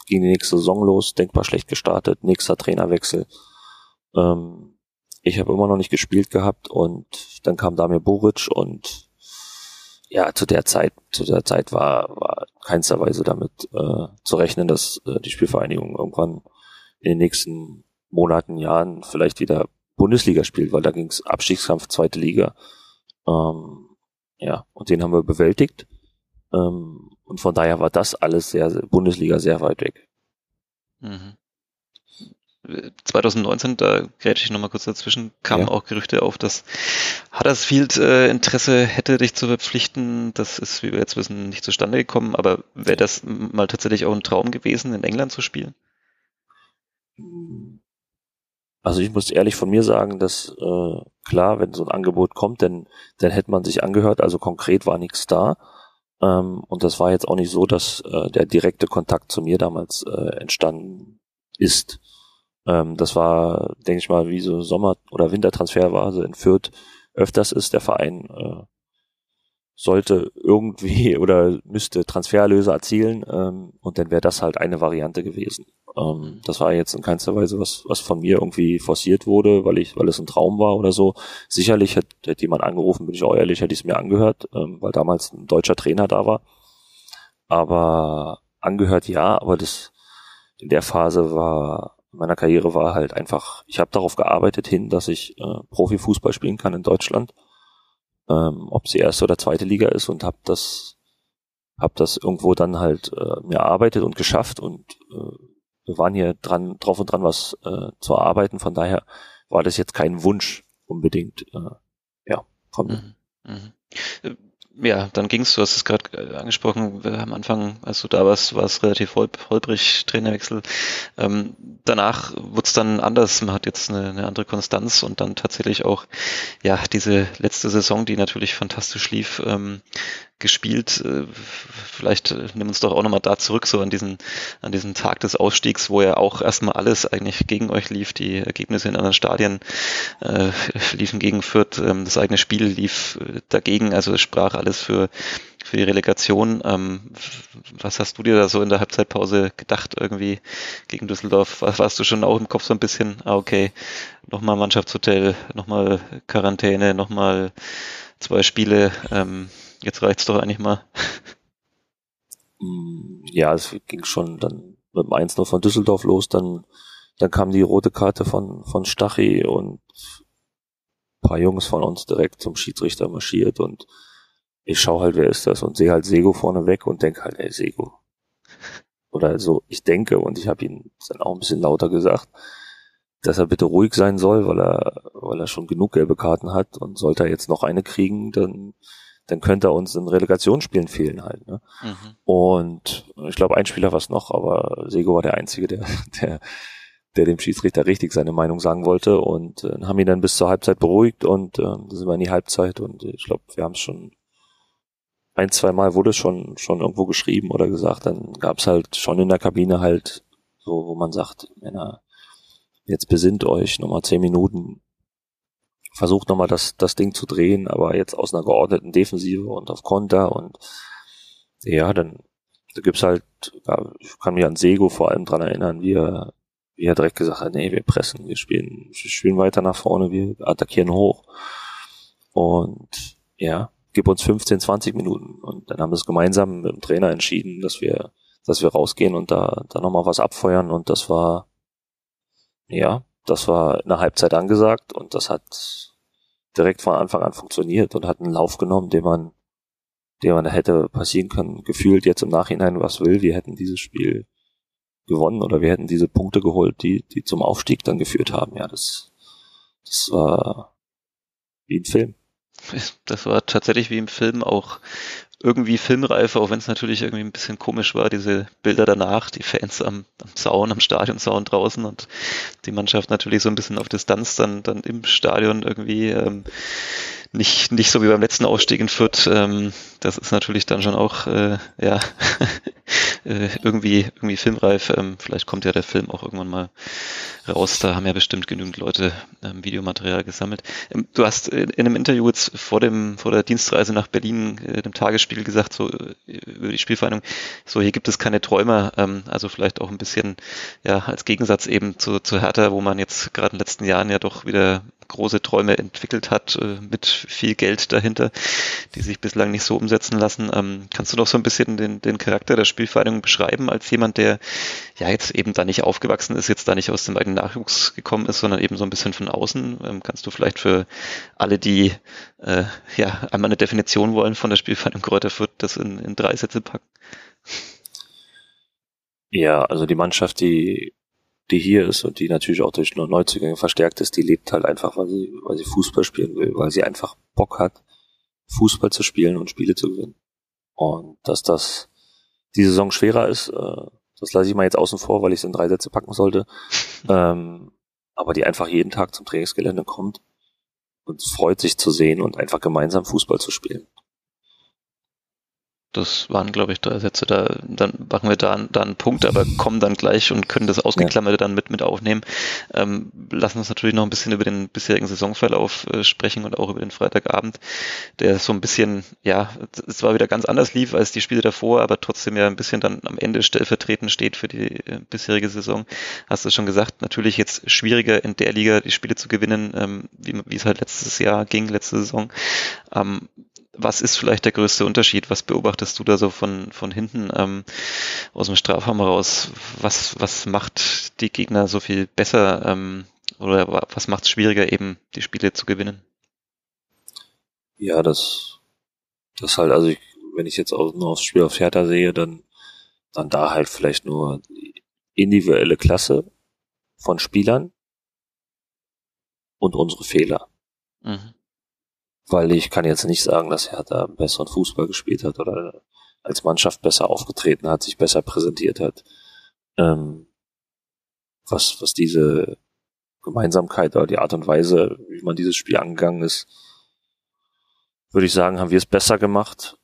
ging die nächste Saison los, denkbar schlecht gestartet, nächster Trainerwechsel. Ähm, ich habe immer noch nicht gespielt gehabt und dann kam Damir Boric und ja, zu der Zeit, zu der Zeit war, war keinster Weise damit äh, zu rechnen, dass äh, die Spielvereinigung irgendwann in den nächsten Monaten, Jahren vielleicht wieder Bundesliga spielt, weil da ging es Abstiegskampf, zweite Liga. Ähm, ja, und den haben wir bewältigt. Ähm, und von daher war das alles sehr, Bundesliga sehr weit weg. Mhm. 2019, da grätsche ich nochmal kurz dazwischen, kamen ja. auch Gerüchte auf, dass Huddersfield äh, Interesse hätte, dich zu verpflichten. Das ist, wie wir jetzt wissen, nicht zustande gekommen, aber wäre das mal tatsächlich auch ein Traum gewesen, in England zu spielen? Also ich muss ehrlich von mir sagen, dass äh, klar, wenn so ein Angebot kommt, dann, dann hätte man sich angehört, also konkret war nichts da. Ähm, und das war jetzt auch nicht so, dass äh, der direkte Kontakt zu mir damals äh, entstanden ist. Ähm, das war, denke ich mal, wie so Sommer- oder Wintertransfer also in Fürth öfters ist der Verein äh, sollte irgendwie oder müsste Transferlöse erzielen ähm, und dann wäre das halt eine Variante gewesen. Ähm, das war jetzt in keinster Weise was, was von mir irgendwie forciert wurde, weil ich, weil es ein Traum war oder so. Sicherlich hätte, hätte jemand angerufen, bin ich auch ehrlich, hätte ich es mir angehört, ähm, weil damals ein deutscher Trainer da war. Aber angehört ja, aber das in der Phase war meiner Karriere war halt einfach, ich habe darauf gearbeitet hin, dass ich äh, Profifußball spielen kann in Deutschland, ähm, ob sie erste oder zweite Liga ist und habe das hab das irgendwo dann halt äh, mir erarbeitet und geschafft und äh, wir waren hier dran, drauf und dran, was äh, zu erarbeiten. Von daher war das jetzt kein Wunsch unbedingt, äh, ja, von. Mhm. Mhm. Äh, ja, dann ging's, du hast es gerade äh, angesprochen, am Anfang, als du da warst, war es relativ holp holprig, Trainerwechsel. Ähm, danach wurde dann anders, man hat jetzt eine, eine, andere Konstanz und dann tatsächlich auch, ja, diese letzte Saison, die natürlich fantastisch lief, ähm, gespielt. Äh, vielleicht äh, nimm uns doch auch nochmal da zurück, so an diesen, an diesen Tag des Ausstiegs, wo ja auch erstmal alles eigentlich gegen euch lief. Die Ergebnisse in anderen Stadien äh, liefen gegen Fürth, ähm, das eigene Spiel lief äh, dagegen, also es sprach alles für, für die Relegation. Ähm, was hast du dir da so in der Halbzeitpause gedacht irgendwie gegen Düsseldorf? Warst du schon auch im Kopf so ein bisschen, ah okay, nochmal Mannschaftshotel, nochmal Quarantäne, nochmal zwei Spiele, ähm, jetzt reicht's doch eigentlich mal. Mm, ja, es ging schon dann mit dem 1 von Düsseldorf los, dann, dann kam die rote Karte von, von Stachy und ein paar Jungs von uns direkt zum Schiedsrichter marschiert und ich schau halt, wer ist das und sehe halt Sego vorne weg und denk halt, ey, Sego. Oder so, ich denke und ich habe ihm dann auch ein bisschen lauter gesagt, dass er bitte ruhig sein soll, weil er, weil er schon genug gelbe Karten hat und sollte er jetzt noch eine kriegen, dann dann könnte er uns in Relegationsspielen fehlen halt. Ne? Mhm. Und ich glaube, ein Spieler war es noch, aber Sego war der Einzige, der, der, der dem Schiedsrichter richtig seine Meinung sagen wollte und äh, haben ihn dann bis zur Halbzeit beruhigt und äh, da sind wir in die Halbzeit und ich glaube, wir haben es schon ein, zwei Mal wurde es schon, schon irgendwo geschrieben oder gesagt, dann gab es halt schon in der Kabine halt so, wo man sagt, Männer, jetzt besinnt euch nochmal zehn Minuten, versucht nochmal das, das Ding zu drehen, aber jetzt aus einer geordneten Defensive und auf Konter und ja, dann da gibt's halt, ja, ich kann mich an Sego vor allem dran erinnern, wie er, wie er direkt gesagt hat, nee, wir pressen, wir spielen, wir spielen weiter nach vorne, wir attackieren hoch. Und ja, gib uns 15, 20 Minuten. Und dann haben wir es gemeinsam mit dem Trainer entschieden, dass wir, dass wir rausgehen und da, da nochmal was abfeuern. Und das war, ja, das war in der Halbzeit angesagt und das hat direkt von Anfang an funktioniert und hat einen Lauf genommen, den man, den man hätte passieren können, gefühlt jetzt im Nachhinein was will. Wir hätten dieses Spiel gewonnen oder wir hätten diese Punkte geholt, die, die zum Aufstieg dann geführt haben. Ja, das, das war wie ein Film. Das war tatsächlich wie im Film auch irgendwie filmreif, auch wenn es natürlich irgendwie ein bisschen komisch war, diese Bilder danach, die Fans am, am Zaun, am Stadionzaun draußen und die Mannschaft natürlich so ein bisschen auf Distanz dann, dann im Stadion irgendwie. Ähm, nicht, nicht so wie beim letzten Aufstieg in Fürth. Ähm, das ist natürlich dann schon auch äh, ja äh, irgendwie irgendwie filmreif. Ähm, vielleicht kommt ja der Film auch irgendwann mal raus. Da haben ja bestimmt genügend Leute ähm, Videomaterial gesammelt. Ähm, du hast in, in einem Interview jetzt vor dem vor der Dienstreise nach Berlin äh, dem Tagesspiegel gesagt so äh, über die Spielvereinigung. So hier gibt es keine Träumer. Ähm, also vielleicht auch ein bisschen ja als Gegensatz eben zu, zu Hertha, wo man jetzt gerade in den letzten Jahren ja doch wieder große Träume entwickelt hat, äh, mit viel Geld dahinter, die sich bislang nicht so umsetzen lassen. Ähm, kannst du noch so ein bisschen den, den Charakter der Spielvereinigung beschreiben, als jemand, der ja jetzt eben da nicht aufgewachsen ist, jetzt da nicht aus dem eigenen Nachwuchs gekommen ist, sondern eben so ein bisschen von außen? Ähm, kannst du vielleicht für alle, die äh, ja einmal eine Definition wollen von der Spielvereinigung Kräuter Fürth, das in, in drei Sätze packen? Ja, also die Mannschaft, die die hier ist und die natürlich auch durch Neuzugänge verstärkt ist, die lebt halt einfach, weil sie, weil sie Fußball spielen will, weil sie einfach Bock hat, Fußball zu spielen und Spiele zu gewinnen. Und dass das die Saison schwerer ist, äh, das lasse ich mal jetzt außen vor, weil ich es in drei Sätze packen sollte. ähm, aber die einfach jeden Tag zum Trainingsgelände kommt und freut sich zu sehen und einfach gemeinsam Fußball zu spielen. Das waren, glaube ich, drei Sätze. Da, dann machen wir da, da einen Punkt, aber kommen dann gleich und können das Ausgeklammerte ja. dann mit, mit aufnehmen. Ähm, lassen uns natürlich noch ein bisschen über den bisherigen Saisonverlauf äh, sprechen und auch über den Freitagabend, der so ein bisschen, ja, es zwar wieder ganz anders lief als die Spiele davor, aber trotzdem ja ein bisschen dann am Ende stellvertretend steht für die äh, bisherige Saison. Hast du schon gesagt, natürlich jetzt schwieriger in der Liga die Spiele zu gewinnen, ähm, wie, wie es halt letztes Jahr ging, letzte Saison. Ähm, was ist vielleicht der größte Unterschied? Was beobachtest du da so von, von hinten ähm, aus dem Strafraum raus? Was, was macht die Gegner so viel besser ähm, oder was macht es schwieriger, eben die Spiele zu gewinnen? Ja, das, das halt, also ich, wenn ich jetzt auch nur aufs Spiel auf Hertha sehe, dann, dann da halt vielleicht nur die individuelle Klasse von Spielern und unsere Fehler. Mhm weil ich kann jetzt nicht sagen, dass Hertha besseren Fußball gespielt hat oder als Mannschaft besser aufgetreten hat, sich besser präsentiert hat. Ähm, was, was diese Gemeinsamkeit oder die Art und Weise, wie man dieses Spiel angegangen ist, würde ich sagen, haben wir es besser gemacht.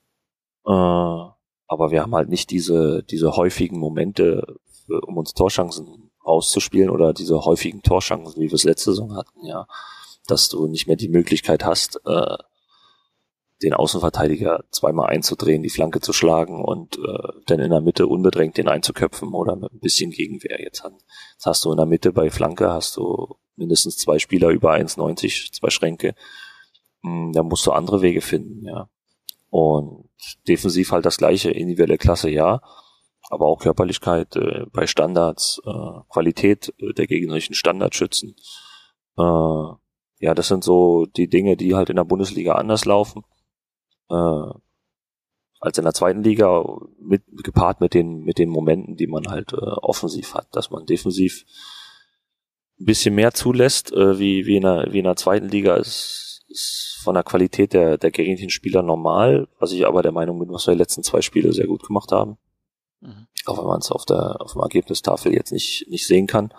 Äh, aber wir haben halt nicht diese, diese häufigen Momente, um uns Torschancen rauszuspielen oder diese häufigen Torschancen, wie wir es letzte Saison hatten, ja dass du nicht mehr die Möglichkeit hast, äh, den Außenverteidiger zweimal einzudrehen, die Flanke zu schlagen und äh, dann in der Mitte unbedrängt den einzuköpfen oder mit ein bisschen Gegenwehr. Jetzt, jetzt hast du in der Mitte bei Flanke hast du mindestens zwei Spieler über 1,90, zwei Schränke. Hm, da musst du andere Wege finden, ja. Und defensiv halt das gleiche, individuelle Klasse, ja. Aber auch Körperlichkeit äh, bei Standards, äh, Qualität äh, der gegnerischen Standardschützen. Äh, ja, das sind so die Dinge, die halt in der Bundesliga anders laufen äh, als in der zweiten Liga, mit, gepaart mit den mit den Momenten, die man halt äh, offensiv hat, dass man defensiv ein bisschen mehr zulässt, äh, wie wie in der wie in der zweiten Liga ist, ist von der Qualität der der gegnerischen Spieler normal, was ich aber der Meinung bin, was wir die letzten zwei Spiele sehr gut gemacht haben. Mhm. Auch wenn man es auf der auf dem Ergebnistafel jetzt nicht nicht sehen kann.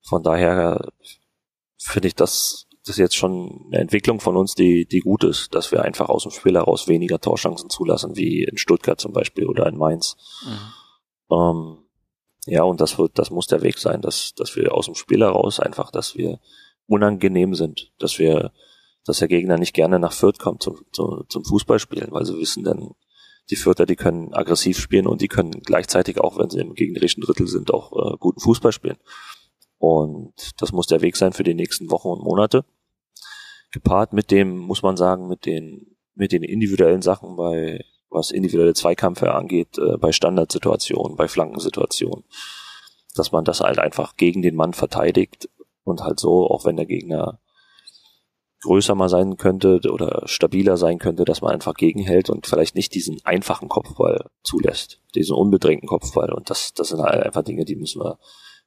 Von daher finde ich das das ist jetzt schon eine Entwicklung von uns, die, die gut ist, dass wir einfach aus dem Spiel heraus weniger Torchancen zulassen, wie in Stuttgart zum Beispiel oder in Mainz. Mhm. Ähm, ja, und das wird, das muss der Weg sein, dass, dass wir aus dem Spiel heraus einfach, dass wir unangenehm sind, dass wir, dass der Gegner nicht gerne nach Fürth kommt zum, zum, zum Fußballspielen, weil sie wissen dann, die Fürther, die können aggressiv spielen und die können gleichzeitig auch, wenn sie im gegnerischen Drittel sind, auch äh, guten Fußball spielen. Und das muss der Weg sein für die nächsten Wochen und Monate gepaart mit dem, muss man sagen, mit den, mit den individuellen Sachen bei, was individuelle Zweikämpfe angeht, äh, bei Standardsituationen, bei Flankensituationen, dass man das halt einfach gegen den Mann verteidigt und halt so, auch wenn der Gegner größer mal sein könnte oder stabiler sein könnte, dass man einfach gegenhält und vielleicht nicht diesen einfachen Kopfball zulässt, diesen unbedrängten Kopfball. Und das, das sind halt einfach Dinge, die müssen wir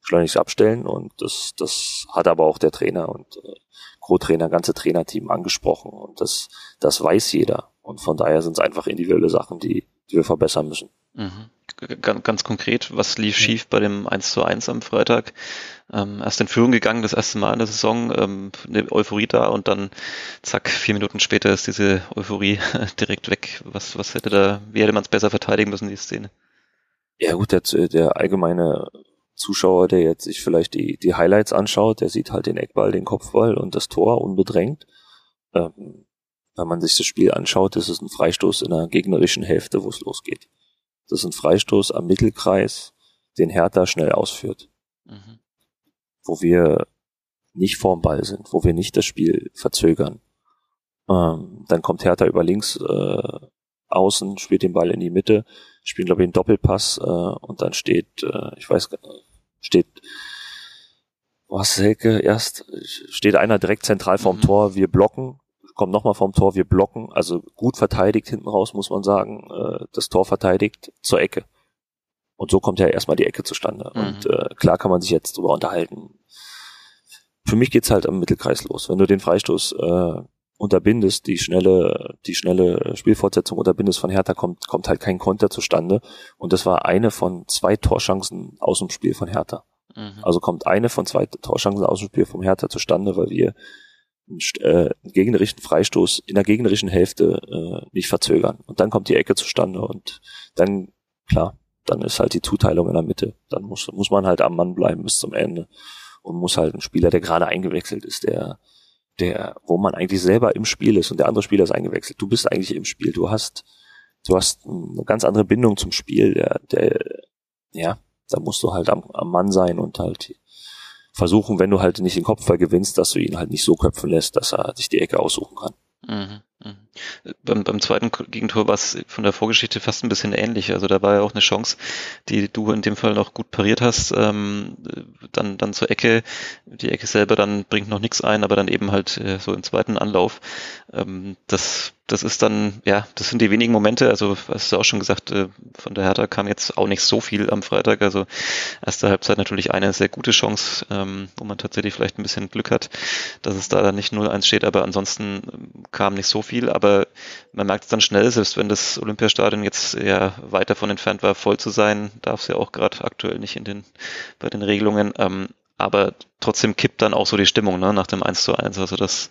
schleunigst abstellen und das, das hat aber auch der Trainer und äh, Co-Trainer, ganze Trainerteam angesprochen und das, das weiß jeder. Und von daher sind es einfach individuelle Sachen, die, die wir verbessern müssen. Mhm. Ganz, ganz konkret, was lief schief bei dem 1 zu 1 am Freitag? Ähm, erst in Führung gegangen, das erste Mal in der Saison, ähm, eine Euphorie da und dann zack, vier Minuten später ist diese Euphorie direkt weg. Was, was hätte da, wie hätte man es besser verteidigen müssen, die Szene? Ja gut, der, der allgemeine Zuschauer, der jetzt sich vielleicht die, die Highlights anschaut, der sieht halt den Eckball, den Kopfball und das Tor unbedrängt. Ähm, wenn man sich das Spiel anschaut, ist es ein Freistoß in der gegnerischen Hälfte, wo es losgeht. Das ist ein Freistoß am Mittelkreis, den Hertha schnell ausführt. Mhm. Wo wir nicht vorm Ball sind, wo wir nicht das Spiel verzögern. Ähm, dann kommt Hertha über links äh, außen, spielt den Ball in die Mitte, spielt glaube ich einen Doppelpass äh, und dann steht, äh, ich weiß, steht was Selke erst steht einer direkt zentral vorm mhm. Tor, wir blocken, kommt nochmal vom Tor, wir blocken, also gut verteidigt hinten raus, muss man sagen, äh, das Tor verteidigt zur Ecke. Und so kommt ja erstmal die Ecke zustande. Mhm. Und äh, klar kann man sich jetzt drüber unterhalten. Für mich geht's halt am Mittelkreis los. Wenn du den Freistoß äh, unterbindest, die schnelle, die schnelle Spielfortsetzung unterbindest von Hertha, kommt, kommt halt kein Konter zustande. Und das war eine von zwei Torchancen aus dem Spiel von Hertha. Mhm. Also kommt eine von zwei Torchancen aus dem Spiel vom Hertha zustande, weil wir äh, gegnerischen Freistoß in der gegnerischen Hälfte äh, nicht verzögern. Und dann kommt die Ecke zustande und dann, klar, dann ist halt die Zuteilung in der Mitte. Dann muss, muss man halt am Mann bleiben bis zum Ende und muss halt ein Spieler, der gerade eingewechselt ist, der, der, wo man eigentlich selber im Spiel ist und der andere Spieler ist eingewechselt. Du bist eigentlich im Spiel. Du hast, du hast eine ganz andere Bindung zum Spiel. Der, der, ja, da musst du halt am, am Mann sein und halt versuchen, wenn du halt nicht den Kopfball gewinnst, dass du ihn halt nicht so köpfen lässt, dass er sich die Ecke aussuchen kann. Mhm, mh. Beim, beim zweiten Gegentor war es von der Vorgeschichte fast ein bisschen ähnlich. Also da war ja auch eine Chance, die du in dem Fall noch gut pariert hast. Ähm, dann, dann zur Ecke. Die Ecke selber dann bringt noch nichts ein, aber dann eben halt äh, so im zweiten Anlauf. Ähm, das das ist dann, ja, das sind die wenigen Momente, also hast du auch schon gesagt, äh, von der Hertha kam jetzt auch nicht so viel am Freitag, also erste Halbzeit natürlich eine sehr gute Chance, ähm, wo man tatsächlich vielleicht ein bisschen Glück hat, dass es da dann nicht 0-1 steht, aber ansonsten ähm, kam nicht so viel, aber man merkt es dann schnell, selbst wenn das Olympiastadion jetzt ja weit davon entfernt war, voll zu sein, darf es ja auch gerade aktuell nicht in den, bei den Regelungen, ähm, aber trotzdem kippt dann auch so die Stimmung ne, nach dem 1 zu 1. Also das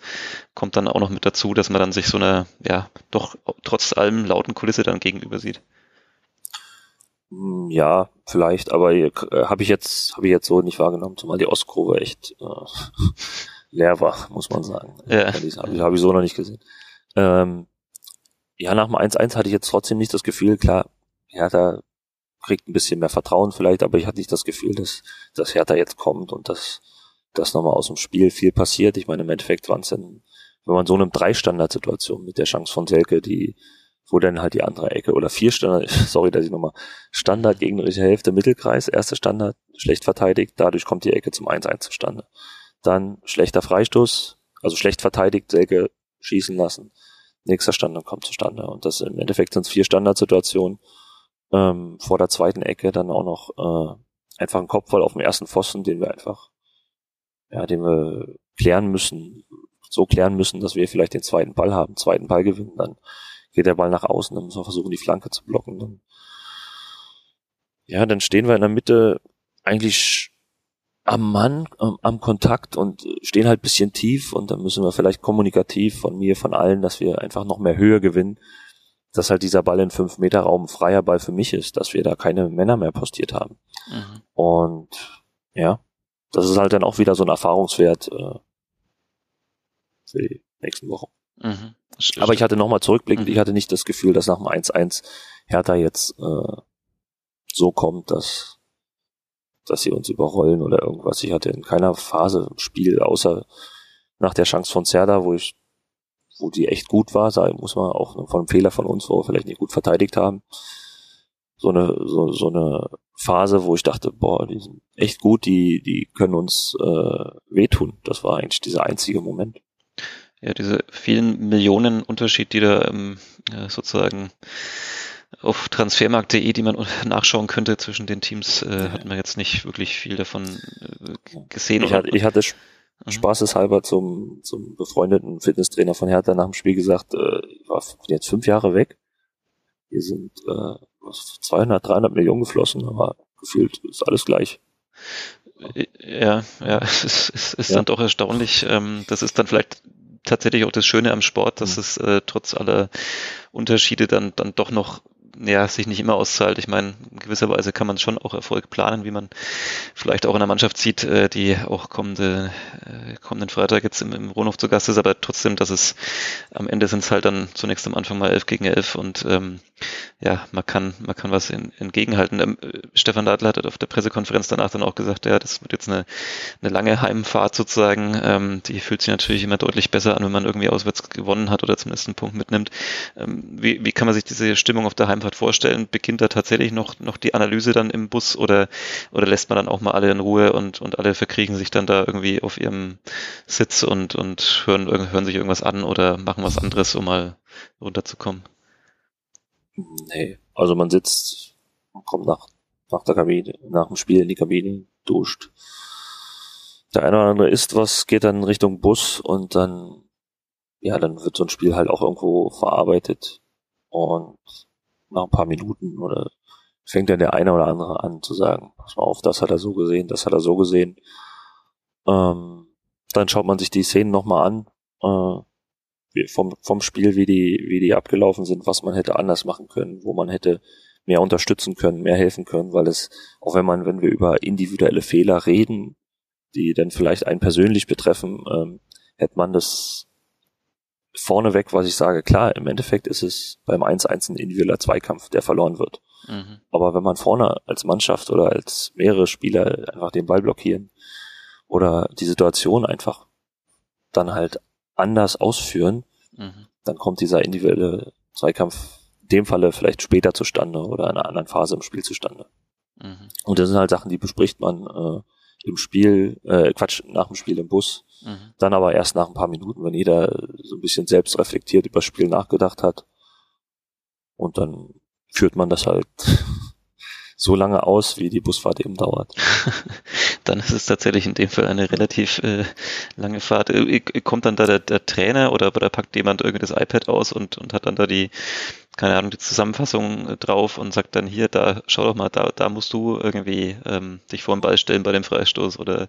kommt dann auch noch mit dazu, dass man dann sich so eine, ja, doch trotz allem lauten Kulisse dann gegenüber sieht. Hm, ja, vielleicht, aber äh, habe ich jetzt habe ich jetzt so nicht wahrgenommen, zumal die Ostkurve echt äh, leer war, muss man sagen. Ja. Habe ich, hab ich so noch nicht gesehen. Ähm, ja, nach dem 1-1 hatte ich jetzt trotzdem nicht das Gefühl, klar, da kriegt ein bisschen mehr Vertrauen vielleicht, aber ich hatte nicht das Gefühl, dass, dass Hertha jetzt kommt und dass, dass nochmal aus dem Spiel viel passiert. Ich meine, im Endeffekt waren es dann, wenn man so eine Drei-Standard-Situation mit der Chance von Selke, die, wo dann halt die andere Ecke oder vier Standard, sorry, dass ich nochmal, Standard gegnerische Hälfte, Mittelkreis, erste Standard, schlecht verteidigt, dadurch kommt die Ecke zum 1-1 zustande. Dann schlechter Freistoß, also schlecht verteidigt, Selke schießen lassen. Nächster Standard kommt zustande. Und das im Endeffekt sind vier Standardsituationen ähm, vor der zweiten Ecke dann auch noch äh, einfach ein Kopfball auf dem ersten Pfosten, den wir einfach, ja, den wir klären müssen, so klären müssen, dass wir vielleicht den zweiten Ball haben, zweiten Ball gewinnen, dann geht der Ball nach außen, dann müssen wir versuchen, die Flanke zu blocken. Dann, ja, dann stehen wir in der Mitte eigentlich am Mann, am, am Kontakt und stehen halt bisschen tief und dann müssen wir vielleicht kommunikativ von mir, von allen, dass wir einfach noch mehr Höhe gewinnen, dass halt dieser Ball in 5 Meter Raum freier Ball für mich ist, dass wir da keine Männer mehr postiert haben. Mhm. Und ja, das ist halt dann auch wieder so ein Erfahrungswert äh, für die nächsten Wochen. Mhm. Aber ich hatte nochmal zurückblickend, mhm. ich hatte nicht das Gefühl, dass nach dem 1-1 Hertha jetzt äh, so kommt, dass dass sie uns überrollen oder irgendwas. Ich hatte in keiner Phase im Spiel, außer nach der Chance von Zerda, wo ich wo die echt gut war, sagen, muss man auch von einem Fehler von uns, wo wir vielleicht nicht gut verteidigt haben. So eine, so, so eine Phase, wo ich dachte, boah, die sind echt gut, die, die können uns äh, wehtun. Das war eigentlich dieser einzige Moment. Ja, diese vielen Millionen Unterschied, die da ähm, sozusagen auf transfermarkt.de, die man nachschauen könnte zwischen den Teams, äh, hat man jetzt nicht wirklich viel davon äh, gesehen. Ich hatte, ich hatte mhm. spaßeshalber zum, zum befreundeten Fitnesstrainer von Hertha nach dem Spiel gesagt, äh, ich war jetzt fünf Jahre weg. Hier sind äh, 200, 300 Millionen geflossen, aber gefühlt ist alles gleich. Ja, ja, es ist, es ist ja. dann doch erstaunlich. Ähm, das ist dann vielleicht tatsächlich auch das Schöne am Sport, dass mhm. es äh, trotz aller Unterschiede dann, dann doch noch ja, sich nicht immer auszahlt. Ich meine, in gewisser Weise kann man schon auch Erfolg planen, wie man vielleicht auch in einer Mannschaft sieht, äh, die auch kommende, äh, kommenden Freitag jetzt im, im Ronhof zu Gast ist, aber trotzdem, dass es am Ende sind es halt dann zunächst am Anfang mal elf gegen elf und ähm, ja, man kann, man kann was in, entgegenhalten. Ähm, Stefan Dadler hat auf der Pressekonferenz danach dann auch gesagt, ja, das wird jetzt eine, eine lange Heimfahrt sozusagen. Ähm, die fühlt sich natürlich immer deutlich besser an, wenn man irgendwie auswärts gewonnen hat oder zumindest einen Punkt mitnimmt. Ähm, wie, wie kann man sich diese Stimmung auf der Heimfahrt vorstellen? Beginnt da tatsächlich noch, noch die Analyse dann im Bus oder, oder lässt man dann auch mal alle in Ruhe und, und alle verkriegen sich dann da irgendwie auf ihrem Sitz und, und hören, hören sich irgendwas an oder machen was anderes, um mal runterzukommen? Nee, also man sitzt, kommt nach, nach der Kabine, nach dem Spiel in die Kabine, duscht. Der eine oder andere isst was, geht dann Richtung Bus und dann, ja, dann wird so ein Spiel halt auch irgendwo verarbeitet. Und nach ein paar Minuten oder fängt dann der eine oder andere an zu sagen, pass mal auf, das hat er so gesehen, das hat er so gesehen. Ähm, dann schaut man sich die Szenen nochmal an. Äh, vom, vom Spiel, wie die, wie die abgelaufen sind, was man hätte anders machen können, wo man hätte mehr unterstützen können, mehr helfen können, weil es, auch wenn man, wenn wir über individuelle Fehler reden, die dann vielleicht einen persönlich betreffen, ähm, hätte man das vorneweg, was ich sage, klar, im Endeffekt ist es beim 1-1 ein individueller Zweikampf, der verloren wird. Mhm. Aber wenn man vorne als Mannschaft oder als mehrere Spieler einfach den Ball blockieren oder die Situation einfach dann halt anders ausführen, mhm. dann kommt dieser individuelle Zweikampf in dem Falle vielleicht später zustande oder in einer anderen Phase im Spiel zustande. Mhm. Und das sind halt Sachen, die bespricht man äh, im Spiel, äh, Quatsch, nach dem Spiel im Bus. Mhm. Dann aber erst nach ein paar Minuten, wenn jeder so ein bisschen selbst reflektiert über das Spiel nachgedacht hat. Und dann führt man das halt so lange aus, wie die Busfahrt eben dauert. dann ist es tatsächlich in dem Fall eine relativ äh, lange Fahrt. Äh, kommt dann da der, der Trainer oder, oder packt jemand irgendwie das iPad aus und, und hat dann da die, keine Ahnung, die Zusammenfassung äh, drauf und sagt dann hier, da, schau doch mal, da, da musst du irgendwie ähm, dich vor den Ball stellen bei dem Freistoß oder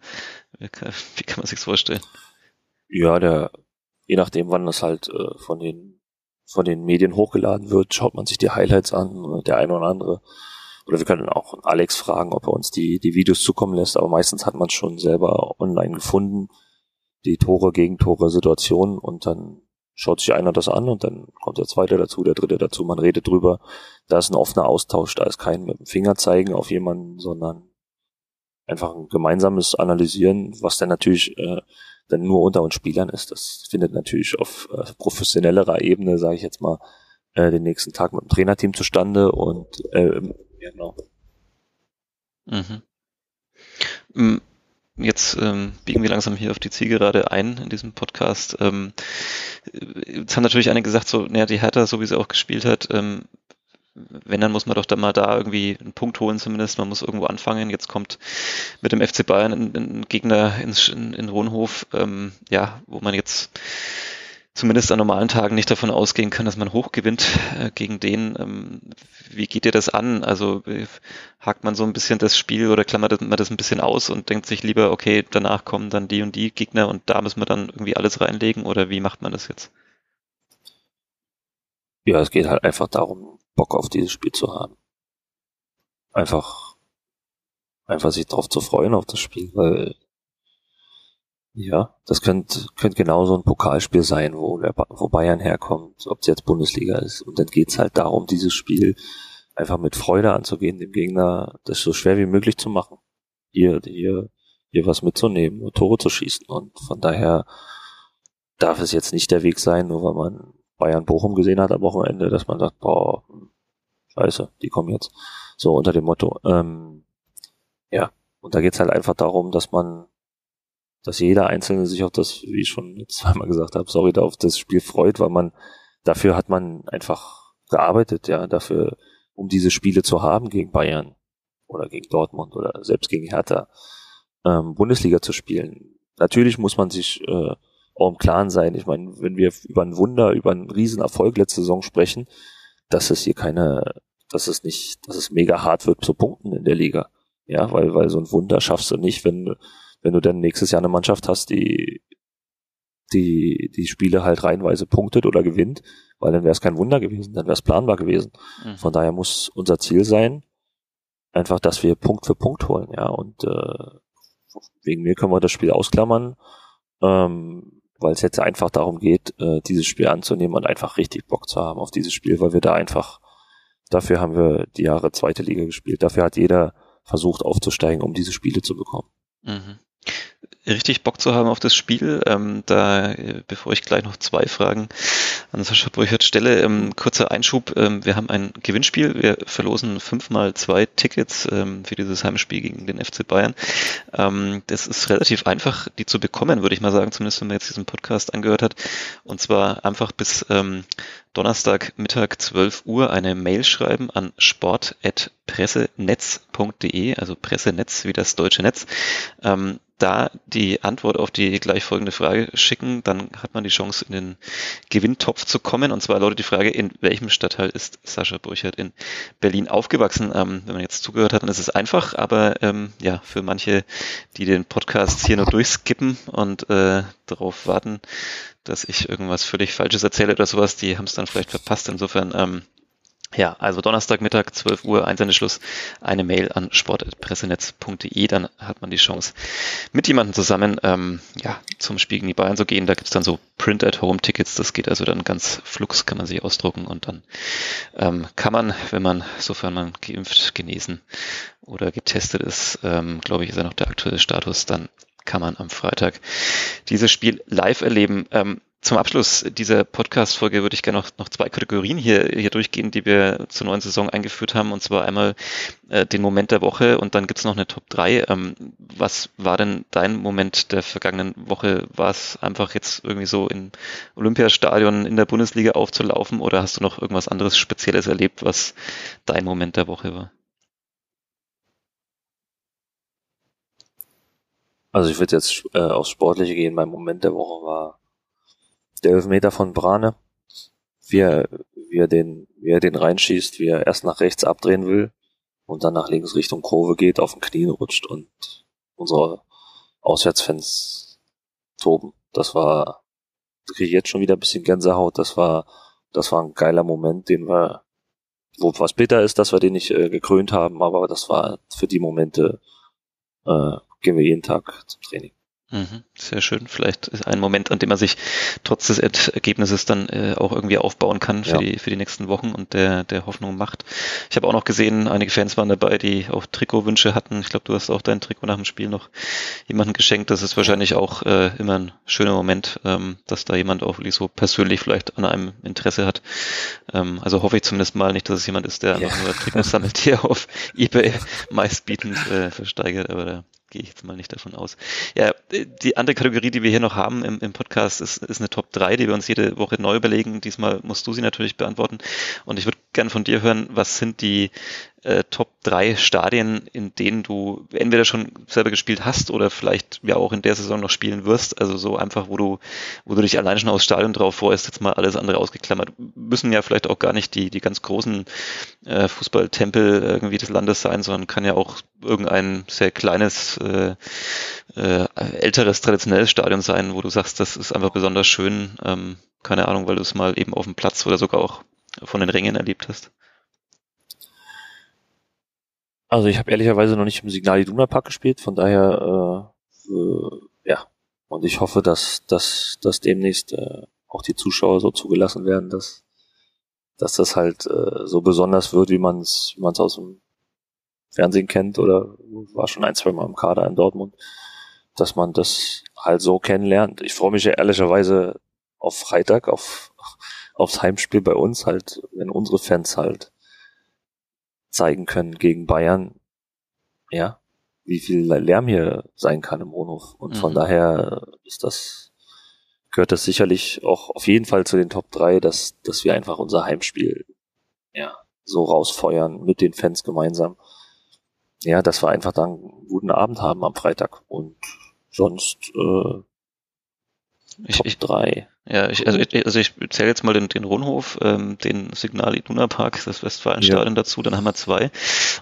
wie kann, wie kann man sich's vorstellen? Ja, der, je nachdem, wann das halt äh, von den von den Medien hochgeladen wird, schaut man sich die Highlights an, der eine oder andere oder wir können auch Alex fragen, ob er uns die, die Videos zukommen lässt, aber meistens hat man schon selber online gefunden, die Tore, Gegentore, Situationen und dann schaut sich einer das an und dann kommt der zweite dazu, der dritte dazu, man redet drüber. Da ist ein offener Austausch, da ist kein mit dem Finger zeigen auf jemanden, sondern einfach ein gemeinsames Analysieren, was dann natürlich äh, dann nur unter uns Spielern ist. Das findet natürlich auf äh, professionellerer Ebene, sage ich jetzt mal, äh, den nächsten Tag mit dem Trainerteam zustande und äh, Genau. Mhm. Jetzt ähm, biegen wir langsam hier auf die Zielgerade ein in diesem Podcast. Ähm, jetzt haben natürlich einige gesagt, so, naja, die Hertha, so wie sie auch gespielt hat, ähm, wenn, dann muss man doch da mal da irgendwie einen Punkt holen zumindest. Man muss irgendwo anfangen. Jetzt kommt mit dem FC Bayern ein, ein Gegner ins, in, in Ronhof, ähm, ja, wo man jetzt zumindest an normalen Tagen nicht davon ausgehen kann, dass man hoch gewinnt äh, gegen den. Ähm, wie geht ihr das an? Also äh, hakt man so ein bisschen das Spiel oder klammert man das ein bisschen aus und denkt sich lieber, okay, danach kommen dann die und die Gegner und da müssen wir dann irgendwie alles reinlegen oder wie macht man das jetzt? Ja, es geht halt einfach darum, Bock auf dieses Spiel zu haben. Einfach, einfach sich drauf zu freuen auf das Spiel, weil ja, das könnte, könnte genauso ein Pokalspiel sein, wo, der, wo Bayern herkommt, ob es jetzt Bundesliga ist. Und dann geht's halt darum, dieses Spiel einfach mit Freude anzugehen, dem Gegner das so schwer wie möglich zu machen. Hier, hier, hier was mitzunehmen, Tore zu schießen. Und von daher darf es jetzt nicht der Weg sein, nur weil man Bayern Bochum gesehen hat am Wochenende, dass man sagt, boah, scheiße, die kommen jetzt. So unter dem Motto. Ähm, ja, und da geht's halt einfach darum, dass man dass jeder Einzelne sich auf das, wie ich schon zweimal gesagt habe, sorry, da auf das Spiel freut, weil man, dafür hat man einfach gearbeitet, ja, dafür, um diese Spiele zu haben gegen Bayern oder gegen Dortmund oder selbst gegen Hertha, ähm, Bundesliga zu spielen. natürlich muss man sich äh, auch im Klaren sein. Ich meine, wenn wir über ein Wunder, über einen Riesenerfolg letzte Saison sprechen, dass es hier keine, dass es nicht, dass es mega hart wird zu punkten in der Liga. Ja, weil, weil so ein Wunder schaffst du nicht, wenn, wenn du dann nächstes Jahr eine Mannschaft hast, die, die, die Spiele halt reihenweise punktet oder gewinnt, weil dann wäre es kein Wunder gewesen, dann wäre es planbar gewesen. Mhm. Von daher muss unser Ziel sein, einfach, dass wir Punkt für Punkt holen, ja, und äh, wegen mir können wir das Spiel ausklammern, ähm, weil es jetzt einfach darum geht, äh, dieses Spiel anzunehmen und einfach richtig Bock zu haben auf dieses Spiel, weil wir da einfach, dafür haben wir die Jahre zweite Liga gespielt, dafür hat jeder versucht aufzusteigen, um diese Spiele zu bekommen. Mhm richtig Bock zu haben auf das Spiel. Ähm, da, bevor ich gleich noch zwei Fragen an Sascha Brüchert stelle, ähm, kurzer Einschub. Ähm, wir haben ein Gewinnspiel. Wir verlosen fünfmal zwei Tickets ähm, für dieses Heimspiel gegen den FC Bayern. Ähm, das ist relativ einfach, die zu bekommen, würde ich mal sagen, zumindest wenn man jetzt diesen Podcast angehört hat. Und zwar einfach bis ähm, Donnerstag Mittag 12 Uhr eine Mail schreiben an sport.pressenetz.de, also Pressenetz wie das deutsche Netz. Ähm, da die Antwort auf die gleich folgende Frage schicken, dann hat man die Chance, in den Gewinntopf zu kommen. Und zwar lautet die Frage, in welchem Stadtteil ist Sascha Burchert in Berlin aufgewachsen? Ähm, wenn man jetzt zugehört hat, dann ist es einfach, aber ähm, ja, für manche, die den Podcast hier nur durchskippen und äh, darauf warten, dass ich irgendwas völlig Falsches erzähle oder sowas, die haben es dann vielleicht verpasst. Insofern ähm, ja, also Donnerstagmittag, 12 Uhr, Einsendeschluss, eine Mail an sport.pressenetz.de, dann hat man die Chance, mit jemandem zusammen ähm, ja, zum Spiel gegen die Bayern zu gehen. Da gibt's dann so Print-at-Home-Tickets, das geht also dann ganz flux, kann man sich ausdrucken und dann ähm, kann man, wenn man, sofern man geimpft, genesen oder getestet ist, ähm, glaube ich, ist ja noch der aktuelle Status, dann kann man am Freitag dieses Spiel live erleben. Ähm, zum Abschluss dieser Podcast-Folge würde ich gerne noch, noch zwei Kategorien hier, hier durchgehen, die wir zur neuen Saison eingeführt haben. Und zwar einmal äh, den Moment der Woche und dann gibt's noch eine Top 3. Ähm, was war denn dein Moment der vergangenen Woche? War es einfach jetzt irgendwie so im Olympiastadion in der Bundesliga aufzulaufen oder hast du noch irgendwas anderes Spezielles erlebt, was dein Moment der Woche war? Also ich würde jetzt äh, aufs Sportliche gehen. Mein Moment der Woche war der Elfmeter von Brane, wie er, wie er den, wie er den reinschießt, wie er erst nach rechts abdrehen will und dann nach links Richtung Kurve geht, auf den Knien rutscht und unsere Auswärtsfans toben. Das war, da kriege ich jetzt schon wieder ein bisschen Gänsehaut. Das war, das war ein geiler Moment, den wir, wo was bitter ist, dass wir den nicht äh, gekrönt haben, aber das war für die Momente, äh, gehen wir jeden Tag zum Training. Mhm, sehr schön. Vielleicht ist ein Moment, an dem man sich trotz des Ergebnisses dann äh, auch irgendwie aufbauen kann für, ja. die, für die nächsten Wochen und der, der Hoffnung macht. Ich habe auch noch gesehen, einige Fans waren dabei, die auch Trikotwünsche hatten. Ich glaube, du hast auch dein Trikot nach dem Spiel noch jemandem geschenkt. Das ist wahrscheinlich auch äh, immer ein schöner Moment, ähm, dass da jemand auch wirklich so persönlich vielleicht an einem Interesse hat. Ähm, also hoffe ich zumindest mal nicht, dass es jemand ist, der ja. nur Trikots sammelt, die er auf Ebay meistbietend äh, versteigert, aber da gehe ich jetzt mal nicht davon aus. Ja, die andere Kategorie, die wir hier noch haben im, im Podcast, ist, ist eine Top 3, die wir uns jede Woche neu überlegen. Diesmal musst du sie natürlich beantworten. Und ich würde gerne von dir hören, was sind die äh, Top 3 Stadien, in denen du entweder schon selber gespielt hast oder vielleicht ja auch in der Saison noch spielen wirst. Also so einfach, wo du, wo du dich allein schon aus Stadion drauf freust, jetzt mal alles andere ausgeklammert. Müssen ja vielleicht auch gar nicht die, die ganz großen äh, Fußballtempel irgendwie des Landes sein, sondern kann ja auch irgendein sehr kleines, äh, äh, älteres, traditionelles Stadion sein, wo du sagst, das ist einfach besonders schön. Ähm, keine Ahnung, weil du es mal eben auf dem Platz oder sogar auch von den Ringen erlebt hast. Also ich habe ehrlicherweise noch nicht im Signal Iduna Park gespielt, von daher äh, äh, ja. Und ich hoffe, dass, dass, dass demnächst äh, auch die Zuschauer so zugelassen werden, dass, dass das halt äh, so besonders wird, wie man es wie man's aus dem Fernsehen kennt oder war schon ein, zwei Mal im Kader in Dortmund, dass man das halt so kennenlernt. Ich freue mich ja ehrlicherweise auf Freitag, auf, aufs Heimspiel bei uns halt, wenn unsere Fans halt zeigen können gegen Bayern, ja, wie viel Lärm hier sein kann im Wohnhof. Und mhm. von daher ist das, gehört das sicherlich auch auf jeden Fall zu den Top 3, dass, dass wir einfach unser Heimspiel, ja, so rausfeuern mit den Fans gemeinsam. Ja, dass wir einfach dann einen guten Abend haben am Freitag. Und sonst äh, ich, Top ich, 3. Ja, ich, also ich, also ich zähle jetzt mal den, den Rundhof, ähm, den Signal Iduna Park, das Westfalenstadion ja. dazu, dann haben wir zwei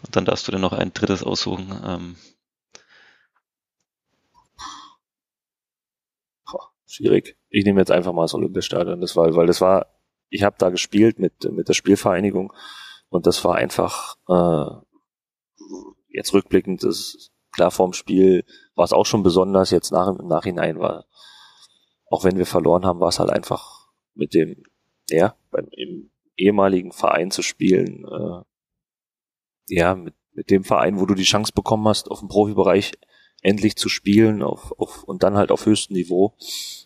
und dann darfst du dir noch ein drittes aussuchen. Ähm. schwierig. Ich nehme jetzt einfach mal das Olympiastadion, das war, weil das war, ich habe da gespielt mit mit der Spielvereinigung und das war einfach äh, jetzt rückblickend, das klar vorm Spiel war es auch schon besonders, jetzt nach, im Nachhinein war auch wenn wir verloren haben, war es halt einfach mit dem, ja, beim im ehemaligen Verein zu spielen, äh, ja, mit, mit dem Verein, wo du die Chance bekommen hast, auf dem Profibereich endlich zu spielen auf, auf, und dann halt auf höchstem Niveau,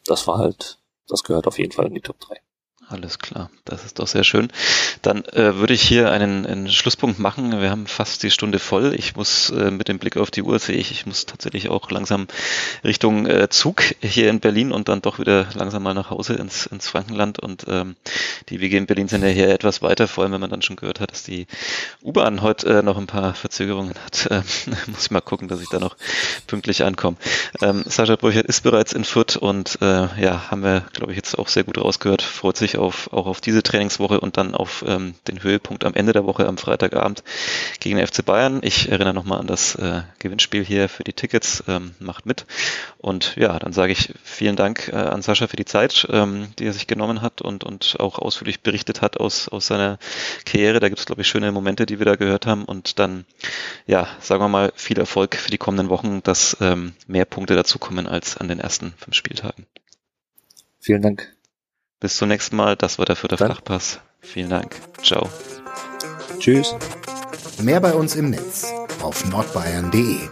das war halt, das gehört auf jeden Fall in die Top 3. Alles klar, das ist doch sehr schön. Dann äh, würde ich hier einen, einen, Schlusspunkt machen. Wir haben fast die Stunde voll. Ich muss äh, mit dem Blick auf die Uhr sehe ich, ich muss tatsächlich auch langsam Richtung äh, Zug hier in Berlin und dann doch wieder langsam mal nach Hause ins, ins Frankenland. Und ähm, die Wege in Berlin sind ja hier etwas weiter, vor allem wenn man dann schon gehört hat, dass die U-Bahn heute äh, noch ein paar Verzögerungen hat. Ähm, muss ich mal gucken, dass ich da noch pünktlich ankomme. Ähm, Sascha Brüchert ist bereits in Fürth und äh, ja, haben wir, glaube ich, jetzt auch sehr gut rausgehört. Freut sich auf, auch auf diese Trainingswoche und dann auf ähm, den Höhepunkt am Ende der Woche am Freitagabend gegen den FC Bayern. Ich erinnere nochmal an das äh, Gewinnspiel hier für die Tickets. Ähm, macht mit. Und ja, dann sage ich vielen Dank äh, an Sascha für die Zeit, ähm, die er sich genommen hat und, und auch ausführlich berichtet hat aus, aus seiner Karriere. Da gibt es, glaube ich, schöne Momente, die wir da gehört haben. Und dann, ja, sagen wir mal, viel Erfolg für die kommenden Wochen, dass ähm, mehr Punkte dazukommen als an den ersten fünf Spieltagen. Vielen Dank. Bis zum nächsten Mal. Das war der vierte Dann. Flachpass. Vielen Dank. Ciao. Tschüss. Mehr bei uns im Netz auf nordbayern.de